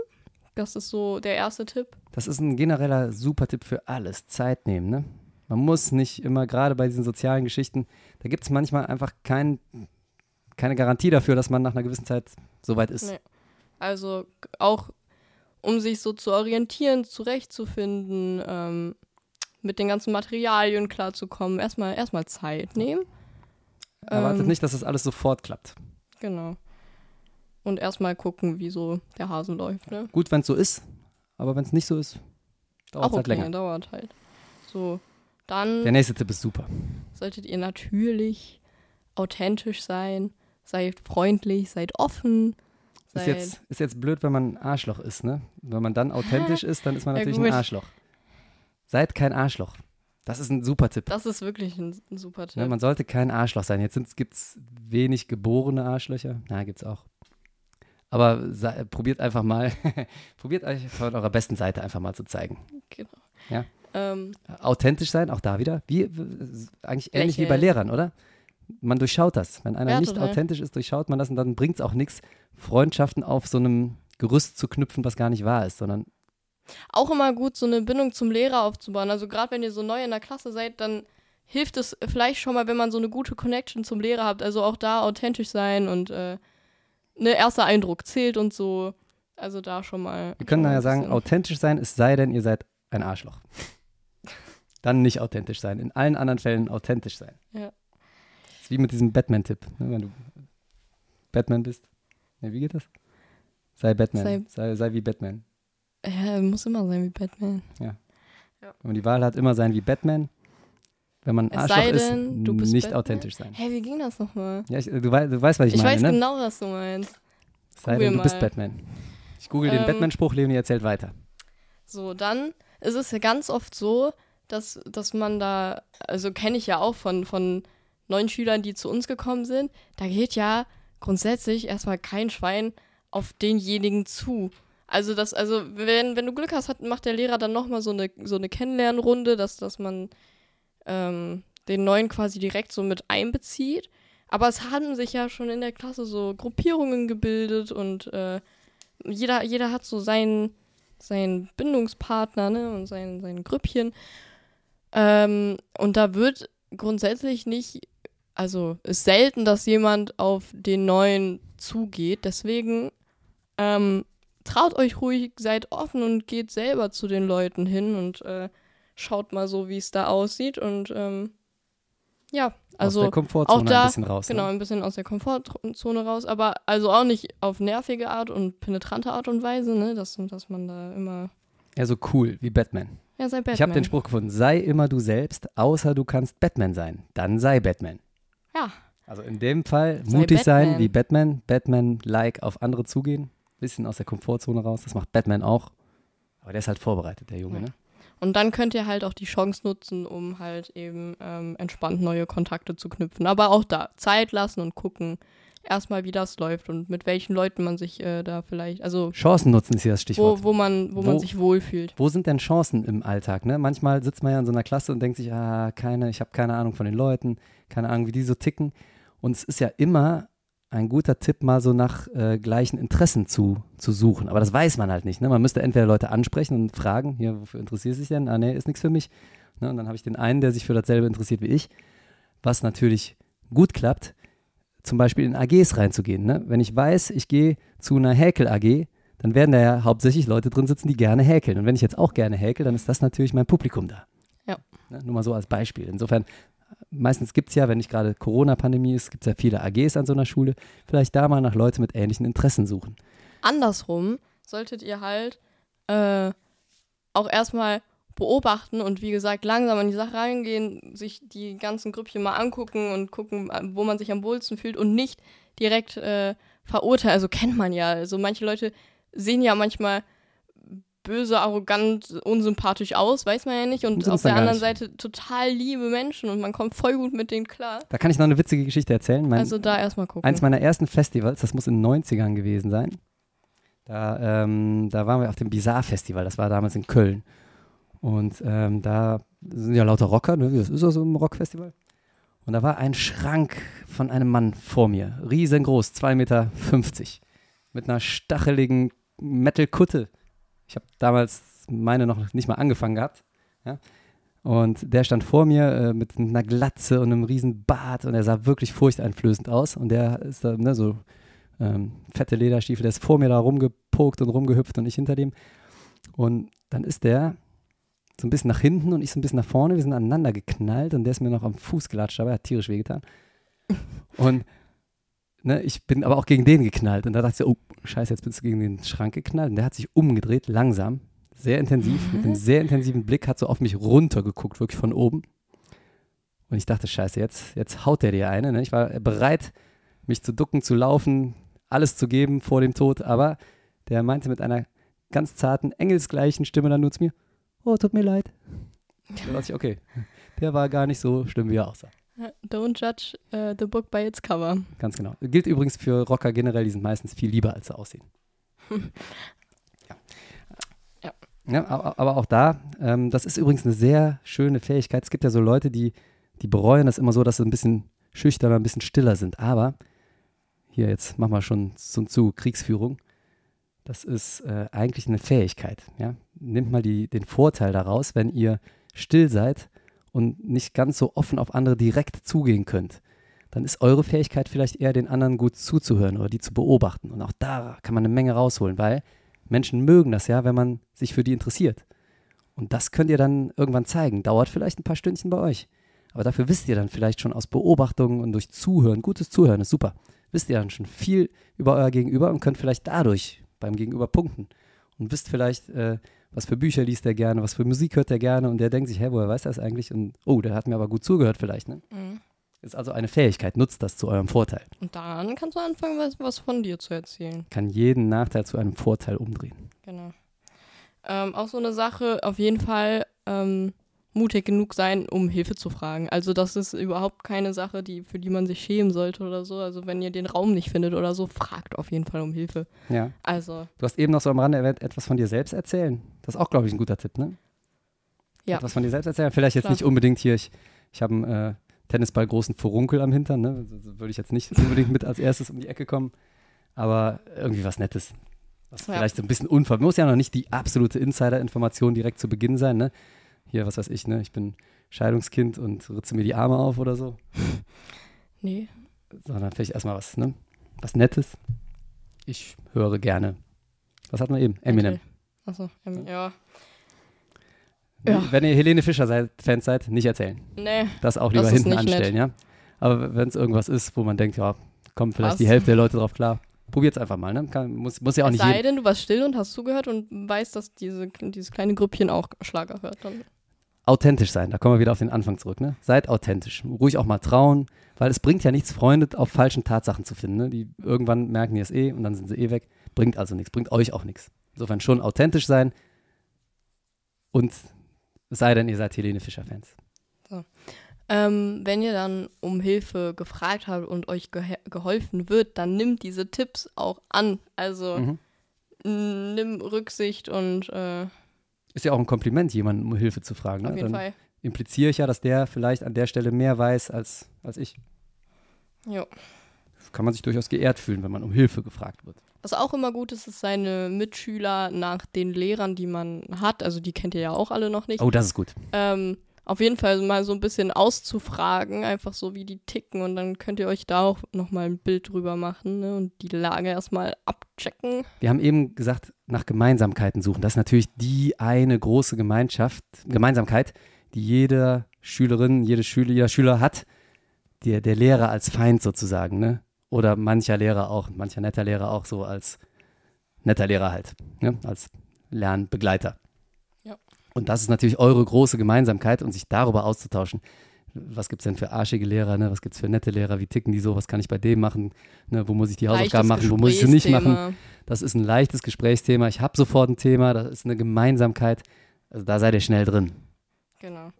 C: Das ist so der erste Tipp.
B: Das ist ein genereller super Tipp für alles. Zeit nehmen, ne? Man muss nicht immer, gerade bei diesen sozialen Geschichten, da gibt es manchmal einfach kein, keine Garantie dafür, dass man nach einer gewissen Zeit soweit ist.
C: Nee. Also auch um sich so zu orientieren, zurechtzufinden, ähm, mit den ganzen Materialien klarzukommen, erstmal erstmal Zeit nehmen.
B: Erwartet
C: Ähm,
B: nicht, dass das alles sofort klappt.
C: Genau. Und erstmal gucken, wie so der Hase läuft, ne?
B: Gut, wenn es so ist, aber wenn es nicht so ist, dauert es halt
C: okay,
B: länger.
C: dauert halt. So, dann
B: Der nächste Tipp ist super.
C: solltet ihr natürlich authentisch sein, seid freundlich, seid offen.
B: Ist jetzt, ist jetzt blöd, wenn man ein Arschloch ist, ne? Wenn man dann authentisch <laughs> ist, dann ist man
C: Ja,
B: natürlich
C: gut.
B: ein Arschloch. Seid kein Arschloch. Das ist ein super Tipp.
C: das ist wirklich ein, ein super Tipp.
B: Ne, man sollte kein Arschloch sein. Jetzt gibt es wenig geborene Arschlöcher. Na, gibt es auch. Aber sei, probiert einfach mal, <laughs> probiert euch von eurer besten Seite einfach mal zu zeigen.
C: genau.
B: Ja.
C: Ähm,
B: Authentisch sein, auch da wieder. Wie, eigentlich ähnlich wie bei
C: Lächeln.
B: Lehrern, oder? Man durchschaut das. Wenn einer
C: Ja,
B: nicht
C: total.
B: authentisch ist, durchschaut man das und dann bringt es auch nichts, Freundschaften auf so einem Gerüst zu knüpfen, was gar nicht wahr ist, sondern
C: auch immer gut, so eine Bindung zum Lehrer aufzubauen. Also gerade wenn ihr so neu in der Klasse seid, dann hilft es vielleicht schon mal, wenn man so eine gute Connection zum Lehrer habt. Also auch da authentisch sein und äh, ne erster Eindruck zählt und so. Also da schon mal.
B: Wir können daher sagen, authentisch sein, es sei denn, ihr seid ein Arschloch. <laughs> Dann nicht authentisch sein. In allen anderen Fällen authentisch sein.
C: Ja.
B: Ist wie mit diesem Batman-Tipp. Ne? Wenn du Batman bist. Ne, wie geht das? Sei Batman.
C: Sei-
B: Sei, sei, wie Batman.
C: Ja, muss immer sein wie Batman.
B: Wenn man die Wahl hat, immer sein wie Batman. Wenn man Arschloch
C: sei
B: ist,
C: denn, du bist
B: nicht
C: Batman.
B: authentisch sein.
C: Hä, wie ging das nochmal?
B: Ja, ich, du, wei- du weißt, was ich,
C: Ich,
B: meine,
C: weiß
B: ne?
C: genau, was du meinst.
B: Sei
C: google
B: denn, du bist
C: mal.
B: Batman. Ich google den
C: Ähm,
B: Batman-Spruch, Leonie erzählt weiter.
C: So, dann ist es ja ganz oft so, dass, dass man da, also kenne ich ja auch von, von neuen Schülern, die zu uns gekommen sind, da geht ja grundsätzlich erstmal kein Schwein auf denjenigen zu. Also das, also wenn, wenn du Glück hast, hat, macht der Lehrer dann nochmal so eine, so eine Kennenlernrunde, dass, dass man ähm, den Neuen quasi direkt so mit einbezieht. Aber es haben sich ja schon in der Klasse so Gruppierungen gebildet und äh, jeder, jeder hat so seinen, seinen Bindungspartner ne, und sein, sein Grüppchen. Ähm, und da wird grundsätzlich nicht, also ist selten, dass jemand auf den Neuen zugeht. Deswegen ähm, traut euch ruhig, seid offen und geht selber zu den Leuten hin und äh, schaut mal so, wie es da aussieht. Und ähm, ja,
B: Aus
C: also
B: der Komfortzone
C: auch da,
B: ein bisschen raus.
C: Genau,
B: Ne?
C: ein bisschen aus der Komfortzone raus, aber also auch nicht auf nervige Art und penetrante Art und Weise, ne, dass, dass man da immer
B: eher so cool wie Batman.
C: Ja, sei Batman.
B: Ich habe den Spruch gefunden, sei immer du selbst, außer du kannst Batman sein. Dann sei Batman.
C: Ja.
B: Also in dem Fall
C: Sei
B: mutig sein
C: Batman.
B: wie Batman, Batman-like auf andere zugehen, bisschen aus der Komfortzone raus, das macht Batman auch. Aber der ist halt vorbereitet, der Junge,
C: Ja.
B: ne?
C: Und dann könnt ihr halt auch die Chance nutzen, um halt eben ähm, entspannt neue Kontakte zu knüpfen. Aber auch da Zeit lassen und gucken erstmal, wie das läuft und mit welchen Leuten man sich äh, da vielleicht, also
B: Chancen nutzen ist hier das Stichwort.
C: wo, wo, man, wo,
B: Wo-
C: man sich wohlfühlt.
B: Wo sind denn Chancen im Alltag? Ne? Manchmal sitzt man ja in so einer Klasse und denkt sich, ah, keine, ich habe keine Ahnung von den Leuten, keine Ahnung, wie die so ticken. Und es ist ja immer ein guter Tipp, mal so nach äh, gleichen Interessen zu, zu suchen. Aber das weiß man halt nicht. Ne? Man müsste entweder Leute ansprechen und fragen, hier, wofür interessiert sich denn? Ah, nee, ist nichts für mich. Ne? Und dann habe ich den einen, der sich für dasselbe interessiert wie ich. Was natürlich gut klappt, zum Beispiel in AGs reinzugehen. Ne? Wenn ich weiß, ich gehe zu einer Häkel-AG, dann werden da ja hauptsächlich Leute drin sitzen, die gerne häkeln. Und wenn ich jetzt auch gerne häkel, dann ist das natürlich mein Publikum da.
C: Ja.
B: Ne? Nur mal so als Beispiel. Insofern, meistens gibt es ja, wenn nicht gerade Corona-Pandemie ist, gibt es ja viele AGs an so einer Schule. Vielleicht da mal nach Leute mit ähnlichen Interessen suchen.
C: Andersrum solltet ihr halt äh, auch erstmal beobachten und wie gesagt langsam an die Sache reingehen, sich die ganzen Grüppchen mal angucken und gucken, äh, wo man sich am wohlsten fühlt und nicht direkt äh, verurteilen. Also kennt man ja. Also manche Leute sehen ja manchmal böse, arrogant, unsympathisch aus, weiß man ja nicht. Und auf der anderen
B: nicht.
C: Seite total liebe Menschen und man kommt voll gut mit denen klar.
B: Da kann ich noch eine witzige Geschichte erzählen. Mein,
C: Also da erstmal gucken.
B: Eins meiner ersten Festivals, das muss in den 90ern gewesen sein. Da, ähm, da waren wir auf dem Bizarre Festival, das war damals in Köln. Und ähm, da sind ja lauter Rocker, ne? das ist ja so im Rockfestival. Und da war ein Schrank von einem Mann vor mir, riesengroß, 2,50 Meter, mit einer stacheligen Metal-Kutte. Ich habe damals meine noch nicht mal angefangen gehabt. Ja? Und der stand vor mir äh, mit einer Glatze und einem riesen Bart und er sah wirklich furchteinflößend aus. Und der ist da, ne, so ähm, fette Lederstiefel, der ist vor mir da rumgepokt und rumgehüpft und ich hinter dem. Und dann ist der so ein bisschen nach hinten und ich so ein bisschen nach vorne. Wir sind aneinander geknallt und der ist mir noch am Fuß gelatscht, aber er hat tierisch wehgetan. Und ne, ich bin aber auch gegen den geknallt. Und da dachte ich oh, scheiße, jetzt bist du gegen den Schrank geknallt. Und der hat sich umgedreht, langsam, sehr intensiv, mit einem sehr intensiven Blick, hat so auf mich runtergeguckt, wirklich von oben. Und ich dachte, scheiße, jetzt, jetzt haut der dir eine. Ne? Ich war bereit, mich zu ducken, zu laufen, alles zu geben vor dem Tod. Aber der meinte mit einer ganz zarten, engelsgleichen Stimme dann nur zu mir, oh, tut mir leid. Da dachte ich, okay, der war gar nicht so schlimm, wie er aussah.
C: Don't judge äh, the book by its cover.
B: Ganz genau. Gilt übrigens für Rocker generell, die sind meistens viel lieber, als sie aussehen. <laughs> ja.
C: Ja.
B: ja aber, aber auch da, ähm, das ist übrigens eine sehr schöne Fähigkeit. Es gibt ja so Leute, die, die bereuen das immer so, dass sie ein bisschen schüchterner, ein bisschen stiller sind. Aber hier jetzt machen wir schon zu, zu Kriegsführung. Das ist äh, eigentlich eine Fähigkeit. Ja? Nehmt mal die, den Vorteil daraus, wenn ihr still seid und nicht ganz so offen auf andere direkt zugehen könnt, dann ist eure Fähigkeit vielleicht eher den anderen gut zuzuhören oder die zu beobachten. Und auch da kann man eine Menge rausholen, weil Menschen mögen das ja, wenn man sich für die interessiert. Und das könnt ihr dann irgendwann zeigen. Dauert vielleicht ein paar Stündchen bei euch. Aber dafür wisst ihr dann vielleicht schon aus Beobachtungen und durch Zuhören, gutes Zuhören ist super, wisst ihr dann schon viel über euer Gegenüber und könnt vielleicht dadurch beim Gegenüber punkten. Und wisst vielleicht, äh, was für Bücher liest er gerne, was für Musik hört er gerne und der denkt sich, hä, woher weiß er das eigentlich? Und oh, der hat mir aber gut zugehört vielleicht. Ne?
C: Mhm.
B: Ist also eine Fähigkeit, nutzt das zu eurem Vorteil.
C: Und dann kannst du anfangen, was, was von dir zu erzählen.
B: Kann jeden Nachteil zu einem Vorteil umdrehen.
C: Genau. Ähm, auch so eine Sache, auf jeden Fall ähm, mutig genug sein, um Hilfe zu fragen. Also das ist überhaupt keine Sache, die, für die man sich schämen sollte oder so. Also wenn ihr den Raum nicht findet oder so, fragt auf jeden Fall um Hilfe.
B: Ja.
C: Also,
B: Du hast eben noch so am Rande erwähnt, etwas von dir selbst erzählen. Das ist auch, glaube ich, ein guter Tipp, ne?
C: ja.
B: Etwas von dir selbst erzählen. Vielleicht jetzt
C: Klar.
B: nicht unbedingt hier, ich, ich habe einen äh, Tennisball großen Furunkel am Hintern, ne? So, so würde ich jetzt nicht unbedingt mit als erstes um die Ecke kommen. Aber irgendwie was Nettes. Was
C: Ja.
B: vielleicht so ein bisschen unver... Muss ja noch nicht die absolute Insider-Information direkt zu Beginn sein, ne? Hier, was weiß ich, ne? Ich bin Scheidungskind und ritze mir die Arme auf oder so. <laughs>
C: Nee.
B: Sondern vielleicht erstmal was, ne? Was Nettes. Ich höre gerne. Was hatten wir eben? Eminem.
C: Achso, ähm, ja. Ja.
B: Wenn ihr Helene Fischer seid, Fans seid, nicht erzählen.
C: Nee.
B: Das auch
C: Das
B: lieber
C: ist
B: hinten anstellen, ja. Aber wenn es irgendwas ist, wo man denkt, ja, kommen vielleicht
C: Was?
B: die Hälfte der Leute drauf klar, Probiert's einfach mal, ne? Kann, muss, muss ja auch
C: Es
B: nicht
C: sei
B: jeden,
C: denn, du warst still und hast zugehört und weißt, dass diese, dieses kleine Grüppchen auch Schlager hört. Dann.
B: Authentisch sein. Da kommen wir wieder auf den Anfang zurück, ne? Seid authentisch. Ruhig auch mal trauen, weil es bringt ja nichts, Freunde auf falschen Tatsachen zu finden, ne? Die irgendwann merken die es eh und dann sind sie eh weg. Bringt also nichts, bringt euch auch nichts. Insofern schon authentisch sein und es sei denn, ihr seid Helene Fischer-Fans.
C: Ähm, wenn ihr dann um Hilfe gefragt habt und euch gehe geholfen wird, dann nimmt diese Tipps auch an. Also
B: Mhm.
C: nimm Rücksicht und äh,
B: Ist ja auch ein Kompliment, jemanden um Hilfe zu fragen. Ne?
C: auf jeden
B: Dann
C: Fall.
B: impliziere ich ja, dass der vielleicht an der Stelle mehr weiß als, als ich.
C: Ja.
B: Kann man sich durchaus geehrt fühlen, wenn man um Hilfe gefragt wird.
C: Was auch immer gut ist, ist seine Mitschüler nach den Lehrern, die man hat, also die kennt ihr ja auch alle noch nicht,
B: Oh, das ist gut.
C: ähm, auf jeden Fall mal so ein bisschen auszufragen, einfach so wie die ticken und dann könnt ihr euch da auch nochmal ein Bild drüber machen ne, und die Lage erstmal abchecken.
B: Wir haben eben gesagt, nach Gemeinsamkeiten suchen. Das ist natürlich die eine große Gemeinschaft, Gemeinsamkeit, die jede Schülerin, jede Schüler, jeder Schüler hat. Der, der Lehrer als Feind sozusagen, ne? Oder mancher Lehrer auch, mancher netter Lehrer auch so als netter Lehrer halt, ne? als Lernbegleiter. Und das ist natürlich eure große Gemeinsamkeit und sich darüber auszutauschen. Was gibt es denn für arschige Lehrer, ne? was gibt es für nette Lehrer, wie ticken die so, was kann ich bei dem machen, ne? wo muss ich die Hausaufgaben machen, wo muss ich sie nicht machen. Das ist ein leichtes Gesprächsthema. Ich habe sofort ein Thema, das ist eine Gemeinsamkeit. Also da seid ihr schnell drin.
C: Genau.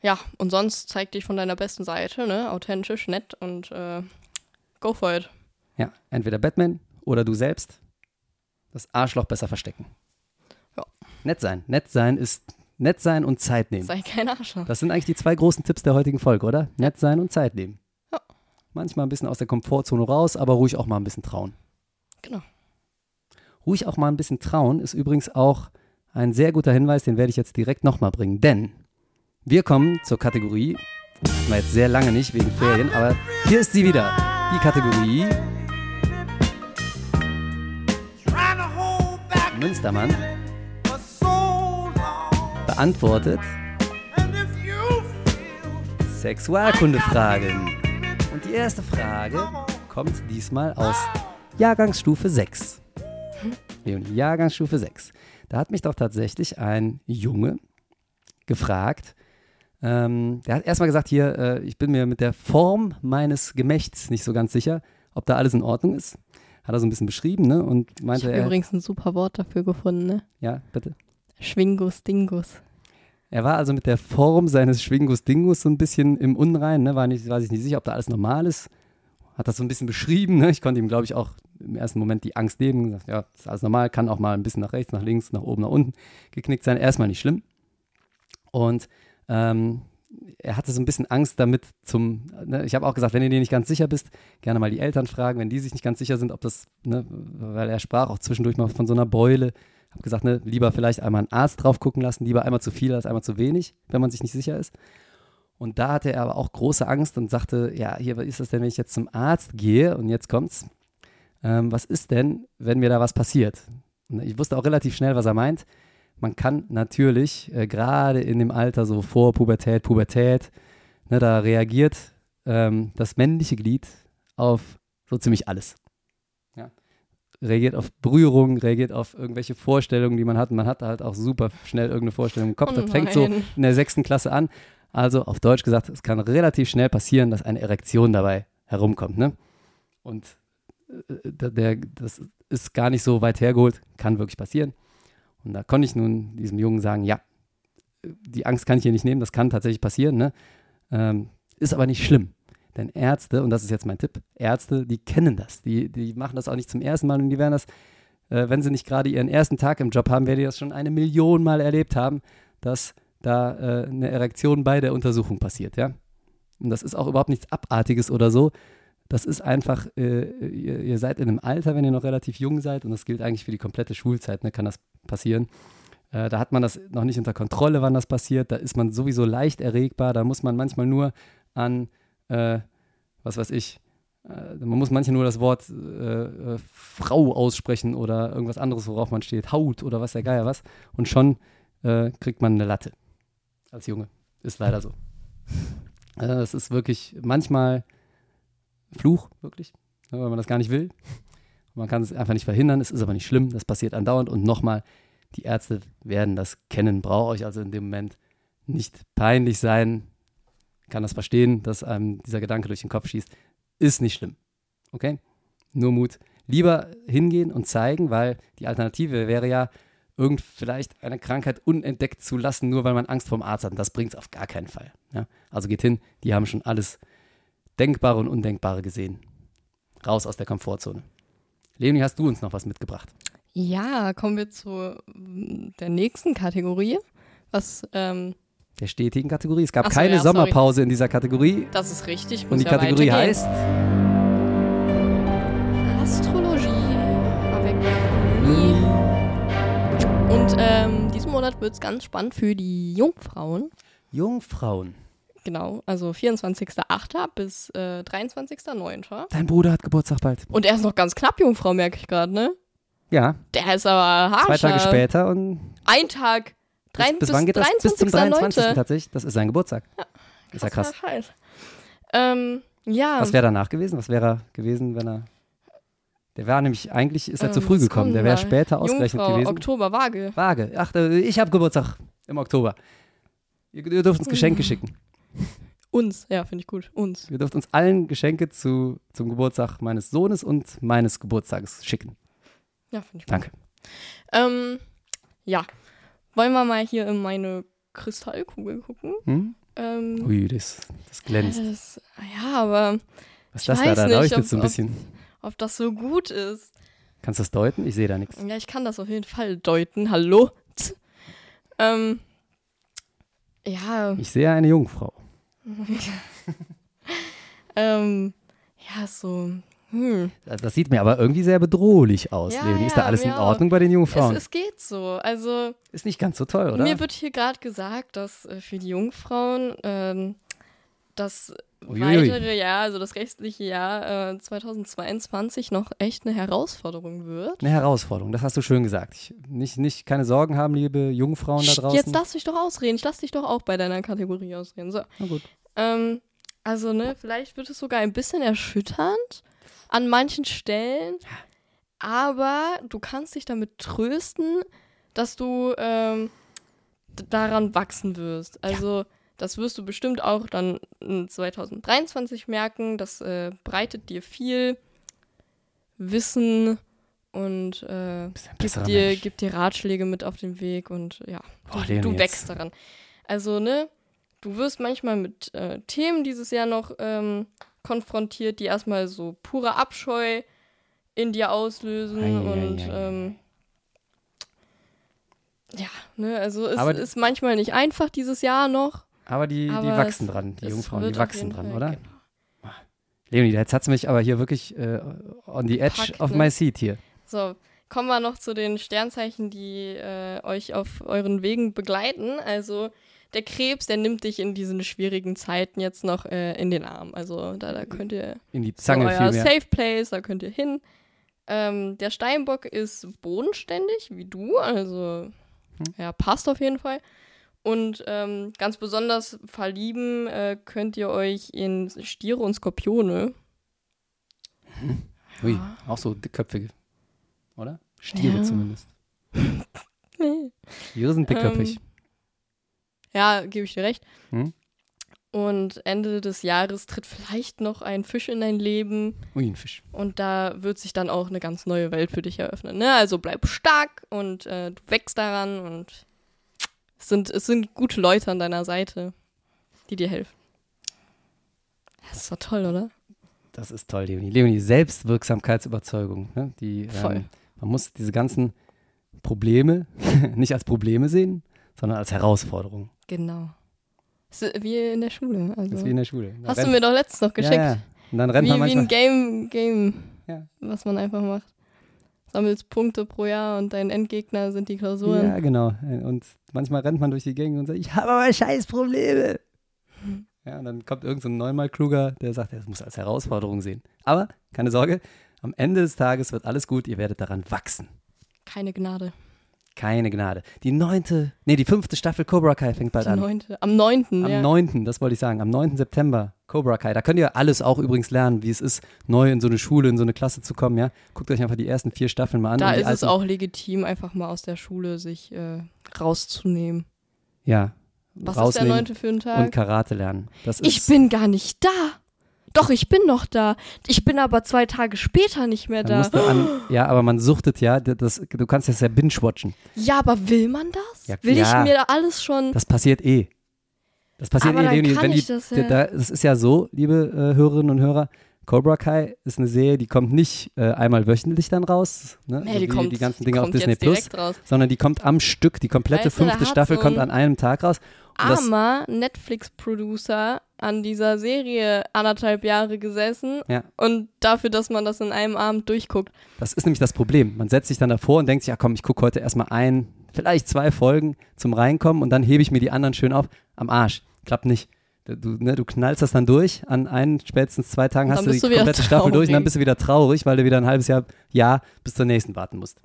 C: Ja, und sonst zeig dich von deiner besten Seite, ne? Authentisch, nett und äh, go for it.
B: Ja, entweder Batman oder du selbst. Das Arschloch besser verstecken. Nett sein. Nett sein ist nett sein und Zeit nehmen.
C: Sei kein Arschloch.
B: Das sind eigentlich die zwei großen Tipps der heutigen Folge, oder? Nett sein und Zeit nehmen.
C: Ja.
B: Manchmal ein bisschen aus der Komfortzone raus, aber ruhig auch mal ein bisschen trauen.
C: Genau.
B: Ruhig auch mal ein bisschen trauen ist übrigens auch ein sehr guter Hinweis, den werde ich jetzt direkt nochmal bringen. Denn wir kommen zur Kategorie, wir jetzt sehr lange nicht wegen Ferien, aber hier ist sie wieder. Die Kategorie Münstermann. Beantwortet
D: And if you feel
B: Sexualkundefragen. Und die erste Frage kommt diesmal aus Jahrgangsstufe 6. Leonie, Jahrgangsstufe 6. Da hat mich doch tatsächlich ein Junge gefragt. Ähm, der hat erstmal gesagt, hier, äh, ich bin mir mit der Form meines Gemächts nicht so ganz sicher, ob da alles in Ordnung ist. Hat er so ein bisschen beschrieben, ne? Und
C: Ich
B: meinte
C: habe
B: er,
C: übrigens ein super Wort dafür gefunden, ne?
B: ja, bitte.
C: Schwingus Dingus.
B: Er war also mit der Form seines Schwingus Dingus so ein bisschen im Unrein, ne? war, nicht, war sich nicht sicher, ob da alles normal ist. Hat das so ein bisschen beschrieben. Ne? Ich konnte ihm, glaube ich, auch im ersten Moment die Angst nehmen. Gesagt, ja, ist alles normal, kann auch mal ein bisschen nach rechts, nach links, nach oben, nach unten geknickt sein. Erstmal nicht schlimm. Und ähm, er hatte so ein bisschen Angst damit zum, ne? ich habe auch gesagt, wenn du dir nicht ganz sicher bist, gerne mal die Eltern fragen, wenn die sich nicht ganz sicher sind, ob das, ne? weil er sprach auch zwischendurch mal von so einer Beule. Gesagt, ne, lieber vielleicht einmal einen Arzt drauf gucken lassen, lieber einmal zu viel als einmal zu wenig, wenn man sich nicht sicher ist. Und da hatte er aber auch große Angst und sagte, ja, hier, was ist das denn, wenn ich jetzt zum Arzt gehe und jetzt kommt's, ähm, was ist denn, wenn mir da was passiert? Und ich wusste auch relativ schnell, was er meint. Man kann natürlich, äh, gerade in dem Alter so vor Pubertät, Pubertät, ne, da reagiert ähm, das männliche Glied auf so ziemlich alles. Reagiert auf Berührung, reagiert auf irgendwelche Vorstellungen, die man hat. Man hat halt auch super schnell irgendeine Vorstellung im Kopf.
C: Oh
B: das fängt so in der sechsten Klasse an. Also auf Deutsch gesagt, es kann relativ schnell passieren, dass eine Erektion dabei herumkommt. Ne? Und äh, der, der, das ist gar nicht so weit hergeholt, kann wirklich passieren. Und da konnte ich nun diesem Jungen sagen, ja, die Angst kann ich hier nicht nehmen, das kann tatsächlich passieren, ne? ähm, ist aber nicht schlimm. Denn Ärzte, und das ist jetzt mein Tipp, Ärzte, die kennen das, die, die machen das auch nicht zum ersten Mal und die werden das, äh, wenn sie nicht gerade ihren ersten Tag im Job haben, werden die das schon eine Million Mal erlebt haben, dass da äh, eine Erektion bei der Untersuchung passiert, ja. Und das ist auch überhaupt nichts Abartiges oder so. Das ist einfach, äh, ihr, ihr seid in einem Alter, wenn ihr noch relativ jung seid, und das gilt eigentlich für die komplette Schulzeit, ne, kann das passieren. Äh, da hat man das noch nicht unter Kontrolle, wann das passiert. Da ist man sowieso leicht erregbar. Da muss man manchmal nur an, äh, was weiß ich, äh, man muss manchmal nur das Wort äh, äh, Frau aussprechen oder irgendwas anderes, worauf man steht, Haut oder was der Geier was. Und schon äh, kriegt man eine Latte als Junge. Ist leider so. Äh, Das ist wirklich manchmal Fluch, wirklich, ne, weil man das gar nicht will. Man kann es einfach nicht verhindern, es ist aber nicht schlimm, das passiert andauernd. Und nochmal, die Ärzte werden das kennen, braucht euch also in dem Moment nicht peinlich sein. Kann das verstehen, dass einem dieser Gedanke durch den Kopf schießt. Ist nicht schlimm. Okay? Nur Mut. Lieber hingehen und zeigen, weil die Alternative wäre ja, irgend vielleicht eine Krankheit unentdeckt zu lassen, nur weil man Angst vorm Arzt hat. Und das bringt es auf gar keinen Fall. Ja? Also geht hin, die haben schon alles Denkbare und Undenkbare gesehen. Raus aus der Komfortzone. Leonie, hast du uns noch was mitgebracht?
C: Ja, kommen wir zu mm, der nächsten Kategorie. Was, ähm,
B: Der stetigen Kategorie. Es gab
C: so,
B: keine
C: ja, sorry.
B: Sommerpause in dieser Kategorie.
C: das ist richtig.
B: Und
C: muss
B: die
C: ja
B: Kategorie heißt
C: Astrologie. Avec Leonie. Und ähm, diesen Monat wird es ganz spannend für die Jungfrauen.
B: Jungfrauen.
C: Genau, also 24.08. bis äh, 23.09.
B: Dein Bruder hat Geburtstag bald.
C: Und er ist noch ganz knapp Jungfrau, merke ich gerade, ne?
B: Ja,
C: Der ist aber hart.
B: zwei Tage später und
C: Ein Tag. Drei,
B: bis, bis wann geht das? Bis zum 23.
C: 23.09..
B: tatsächlich. Das ist sein Geburtstag. ist ja krass.
C: Scheiß. Ähm, ja.
B: Was wäre danach gewesen? Was wäre er gewesen, wenn er. Der wäre nämlich, eigentlich ist er zu
C: Ähm,
B: früh
C: was
B: gekommen. Der wäre später ausgerechnet
C: Jungfrau,
B: gewesen.
C: Oktober, Waage.
B: Waage. Ach, äh, ich habe Geburtstag im Oktober. Ihr, ihr dürft uns
C: Mhm.
B: Geschenke schicken.
C: Uns, ja, finde ich gut. Uns.
B: Ihr dürft uns allen Geschenke zu, zum Geburtstag meines Sohnes und meines Geburtstages schicken.
C: Ja, finde ich gut.
B: Danke.
C: Ähm, ja. Wollen wir mal hier in meine Kristallkugel gucken?
B: Hm?
C: Ähm,
B: Ui, das, das glänzt.
C: das, ja, aber
B: Was ist das da?
C: weiß
B: Da
C: nicht,
B: leuchtet
C: ob-
B: so ein
C: ob-
B: bisschen.
C: ob das so gut ist.
B: Kannst du das deuten? Ich sehe da nichts.
C: Ja, ich kann das auf jeden Fall deuten. Hallo? <laughs> ähm, ja,
B: Ich sehe eine Jungfrau. <laughs> <laughs>
C: ähm, ja, so, hm.
B: Das, sieht mir aber irgendwie sehr bedrohlich aus,
C: Ja,
B: Leonie. Ist da
C: ja,
B: alles in
C: auch.
B: Ordnung bei den
C: Es,
B: Jungfrauen?
C: es geht so. Also,
B: ist nicht ganz so toll, oder?
C: mir wird hier gerade gesagt, dass äh, für die Jungfrauen ähm, das
B: Uiuiui.
C: weitere Jahr, also das restliche Jahr äh, 2022 noch echt eine Herausforderung wird.
B: Eine Herausforderung, das hast du schön gesagt. Ich, nicht, nicht keine Sorgen haben, liebe Jungfrauen da draußen.
C: Jetzt lass dich doch ausreden. Ich lass dich doch auch bei deiner Kategorie ausreden. So.
B: Na gut.
C: Ähm, also, ne, vielleicht wird es sogar ein bisschen erschütternd an manchen Stellen, aber du kannst dich damit trösten, dass du ähm, daran wachsen wirst. Also, das wirst du bestimmt auch dann in 2023 merken. Das äh, breitet dir viel Wissen und äh, gibt dir, gibt dir Ratschläge mit auf den Weg und ja,
B: Boah,
C: du, du wächst daran. Also, ne, du wirst manchmal mit äh, Themen dieses Jahr noch ähm, konfrontiert, die erstmal so pure Abscheu in dir auslösen
B: Ei,
C: und
B: ei, ei.
C: ähm, ja, ne, also es
B: Aber-
C: ist manchmal nicht einfach dieses Jahr noch.
B: Aber die, die
C: aber
B: wachsen
C: es-
B: dran, die Jungfrauen, die wachsen dran,
C: Fall,
B: oder?
C: genau.
B: Leonie, jetzt hat es mich aber hier wirklich äh, on the edge
C: Packt,
B: of
C: ne?
B: my seat hier.
C: So, kommen wir noch zu den Sternzeichen, die äh, euch auf euren Wegen begleiten. Also der Krebs, der nimmt dich in diesen schwierigen Zeiten jetzt noch äh, in den Arm. Also da, da könnt ihr
B: In die
C: so
B: Zange
C: euer
B: vielmehr.
C: Safe Place, da könnt ihr hin. Ähm, der Steinbock ist bodenständig, wie du, also
B: Hm.
C: ja, passt auf jeden Fall. Und ähm, ganz besonders verlieben äh, könnt ihr euch in Stiere und Skorpione. <laughs>
B: Ui, auch so dickköpfige, oder? Stiere
C: Ja.
B: zumindest. <laughs> Stiere sind dickköpfig.
C: Ähm, Ja, gebe ich dir recht.
B: Hm?
C: Und Ende des Jahres tritt vielleicht noch ein Fisch in dein Leben
B: Ui, ein Fisch.
C: und da wird sich dann auch eine ganz neue Welt für dich eröffnen. Ne? Also bleib stark und äh, du wächst daran und es sind, es sind gute Leute an deiner Seite, die dir helfen. Das ist doch toll, oder?
B: Das ist toll, Leonie. Leonie, Selbstwirksamkeitsüberzeugung. Ne? Die,
C: Voll.
B: Ähm, man muss diese ganzen Probleme <laughs> nicht als Probleme sehen, sondern als Herausforderung.
C: Genau. Das wie in der Schule. Also.
B: Das ist wie in der Schule. Da
C: Hast du mir doch letztens noch geschickt.
B: Ja, ja. Und dann rennt
C: wie,
B: man
C: wie
B: manchmal.
C: ein Game, Game
B: Ja.
C: was man einfach macht. Sammelst Punkte pro Jahr und dein Endgegner sind die Klausuren.
B: Ja, genau. Und manchmal rennt man durch die Gänge und sagt, ich habe aber scheiß Probleme. Ja, und dann kommt irgend so ein neunmal kluger, der sagt, er muss als Herausforderung sehen. Aber keine Sorge, am Ende des Tages wird alles gut, ihr werdet daran wachsen.
C: Keine Gnade.
B: Keine Gnade. Die neunte, nee, die fünfte Staffel Cobra Kai fängt bald
C: Die
B: an.
C: neunte. Am 9.
B: Am
C: ja.
B: 9., das wollte ich sagen, am 9. September, Cobra Kai. Da könnt ihr alles auch übrigens lernen, wie es ist, neu in so eine Schule, in so eine Klasse zu kommen, ja. Guckt euch einfach die ersten vier Staffeln mal an.
C: Da
B: und
C: ist es auch legitim, einfach mal aus der Schule sich äh, rauszunehmen.
B: Ja.
C: Was ist der neunte für einen
B: Und
C: Tag?
B: Karate lernen. Das ist,
C: Ich bin gar nicht da. Doch, ich bin noch da. Ich bin aber zwei Tage später nicht mehr da.
B: an, ja, aber man suchtet ja, das, du kannst das ja binge-watchen.
C: Ja, aber will man das?
B: Ja,
C: will
B: ja.
C: ich mir da alles schon.
B: Das passiert eh. Das passiert
C: Aber
B: eh,
C: dann
B: Leonie.
C: kann
B: Wenn die,
C: ich das ja.
B: da, das ist ja so, liebe äh, Hörerinnen und Hörer, Cobra Kai ist eine Serie, die kommt nicht äh, einmal wöchentlich dann raus, ne?
C: Nee,
B: so
C: die
B: wie
C: kommt,
B: die ganzen Dinge auf Disney Plus, sondern die kommt am Stück. Die komplette
C: Weißt du,
B: fünfte Staffel
C: so
B: kommt an einem Tag raus. Und
C: Armer Netflix-Producer an dieser Serie anderthalb Jahre gesessen
B: Ja.
C: und dafür, dass man das in einem Abend durchguckt.
B: das ist nämlich das Problem. Man setzt sich dann davor und denkt sich, ja komm, ich gucke heute erstmal ein, vielleicht zwei Folgen zum Reinkommen und dann hebe ich mir die anderen schön auf. Am Arsch. Klappt nicht. Du, ne, du knallst das dann durch, an ein, spätestens zwei Tagen hast du die
C: du
B: komplette Staffel durch und dann bist du wieder traurig, weil du wieder ein halbes Jahr, Jahr bis zur nächsten warten musst.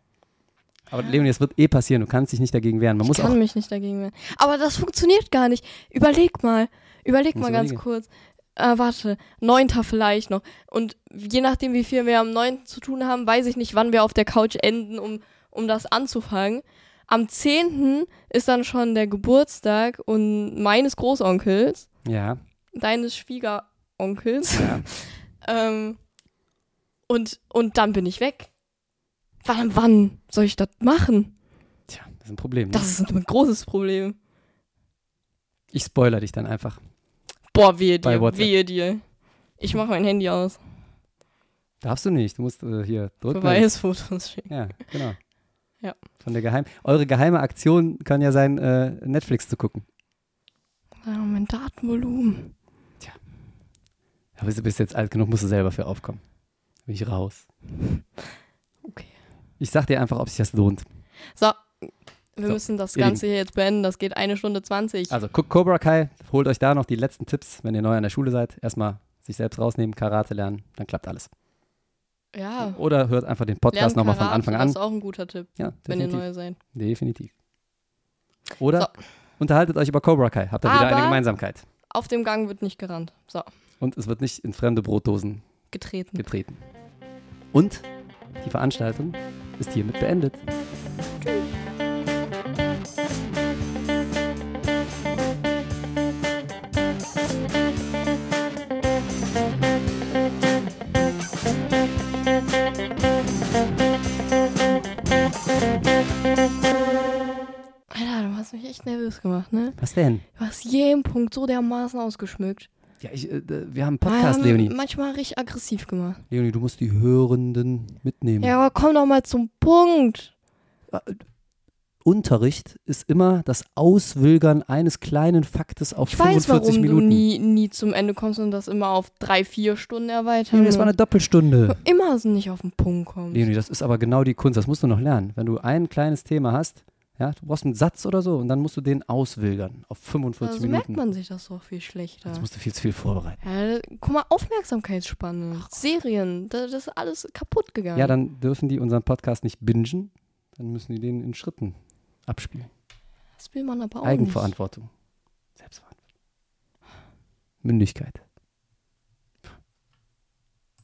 B: Aber Leonie, das wird eh passieren, du kannst dich nicht dagegen wehren. Man muss
C: ich kann
B: auch,
C: mich nicht dagegen wehren. Aber das funktioniert gar nicht. Überleg mal. Überleg
B: Muss
C: mal ganz
B: überlegen.
C: kurz. Äh, warte, neunter vielleicht noch. Und je nachdem, wie viel wir am neunten zu tun haben, weiß ich nicht, wann wir auf der Couch enden, um, um das anzufangen. Am zehnten ist dann schon der Geburtstag und meines Großonkels,
B: ja,
C: deines Schwiegeronkels.
B: ja. <laughs>
C: Ähm, und, und dann bin ich weg. Wann, wann soll ich das machen?
B: Tja, das ist ein Problem. Ne?
C: Das ist ein großes Problem.
B: Ich spoiler dich dann einfach.
C: Boah, wehe dir, wehe dir. Ich mache mein Handy aus.
B: Darfst du nicht, du musst äh, hier drücken.
C: Beweisfotos schicken.
B: Ja, genau.
C: Ja.
B: Von der Geheim Eure geheime Aktion kann ja sein, äh, Netflix zu gucken.
C: Mein Datenvolumen.
B: Aber du bist jetzt alt genug, musst du selber für aufkommen. Bin ich raus. <laughs>
C: Okay.
B: Ich sag dir einfach, ob sich das lohnt.
C: So, wir
B: So,
C: müssen das. Ganze hier jetzt beenden. Das geht eine Stunde 20.
B: Also guckt Cobra Kai, holt euch da noch die letzten Tipps, wenn ihr neu an der Schule seid. Erstmal sich selbst rausnehmen, Karate lernen, dann klappt alles.
C: ja.
B: Oder hört einfach den Podcast nochmal von Anfang
C: Das
B: an.
C: ist auch ein guter Tipp,
B: Ja,
C: wenn ihr neu seid.
B: definitiv. Oder
C: So.
B: Unterhaltet euch über Cobra Kai. Habt ihr wieder eine Gemeinsamkeit.
C: Auf dem Gang wird nicht gerannt. So,
B: Und es wird nicht in fremde Brotdosen
C: getreten.
B: getreten. Und die Veranstaltung ist hiermit beendet.
C: Alter, hast mich echt nervös gemacht, ne?
B: Was denn?
C: Du hast jeden Punkt so dermaßen ausgeschmückt.
B: Ja, ich, äh, wir haben einen Podcast,
C: Ähm,
B: Leonie.
C: Manchmal richtig aggressiv gemacht.
B: Leonie, du musst die Hörenden mitnehmen.
C: Ja, aber komm doch mal zum Punkt.
B: Unterricht ist immer das Auswilgern eines kleinen Faktes auf
C: Ich weiß,
B: 45
C: warum
B: Minuten.
C: du nie, nie zum Ende kommst und das immer auf drei, vier Stunden erweitern.
B: Leonie, das war eine Doppelstunde.
C: immer so nicht auf den Punkt kommst.
B: Leonie, das ist aber genau die Kunst. Das musst du noch lernen. Wenn du ein kleines Thema hast, ja, du brauchst einen Satz oder so und dann musst du den auswilgern auf 45
C: also merkt
B: Minuten.
C: man sich das doch viel schlechter.
B: Jetzt musst du viel zu viel vorbereiten.
C: Ja, guck mal, Aufmerksamkeitsspanne, Serien, das, ist alles kaputt gegangen.
B: Ja, dann dürfen die unseren Podcast nicht bingen. Dann müssen die den in Schritten abspielen.
C: das will man aber auch
B: Eigenverantwortung. Selbstverantwortung. Mündigkeit.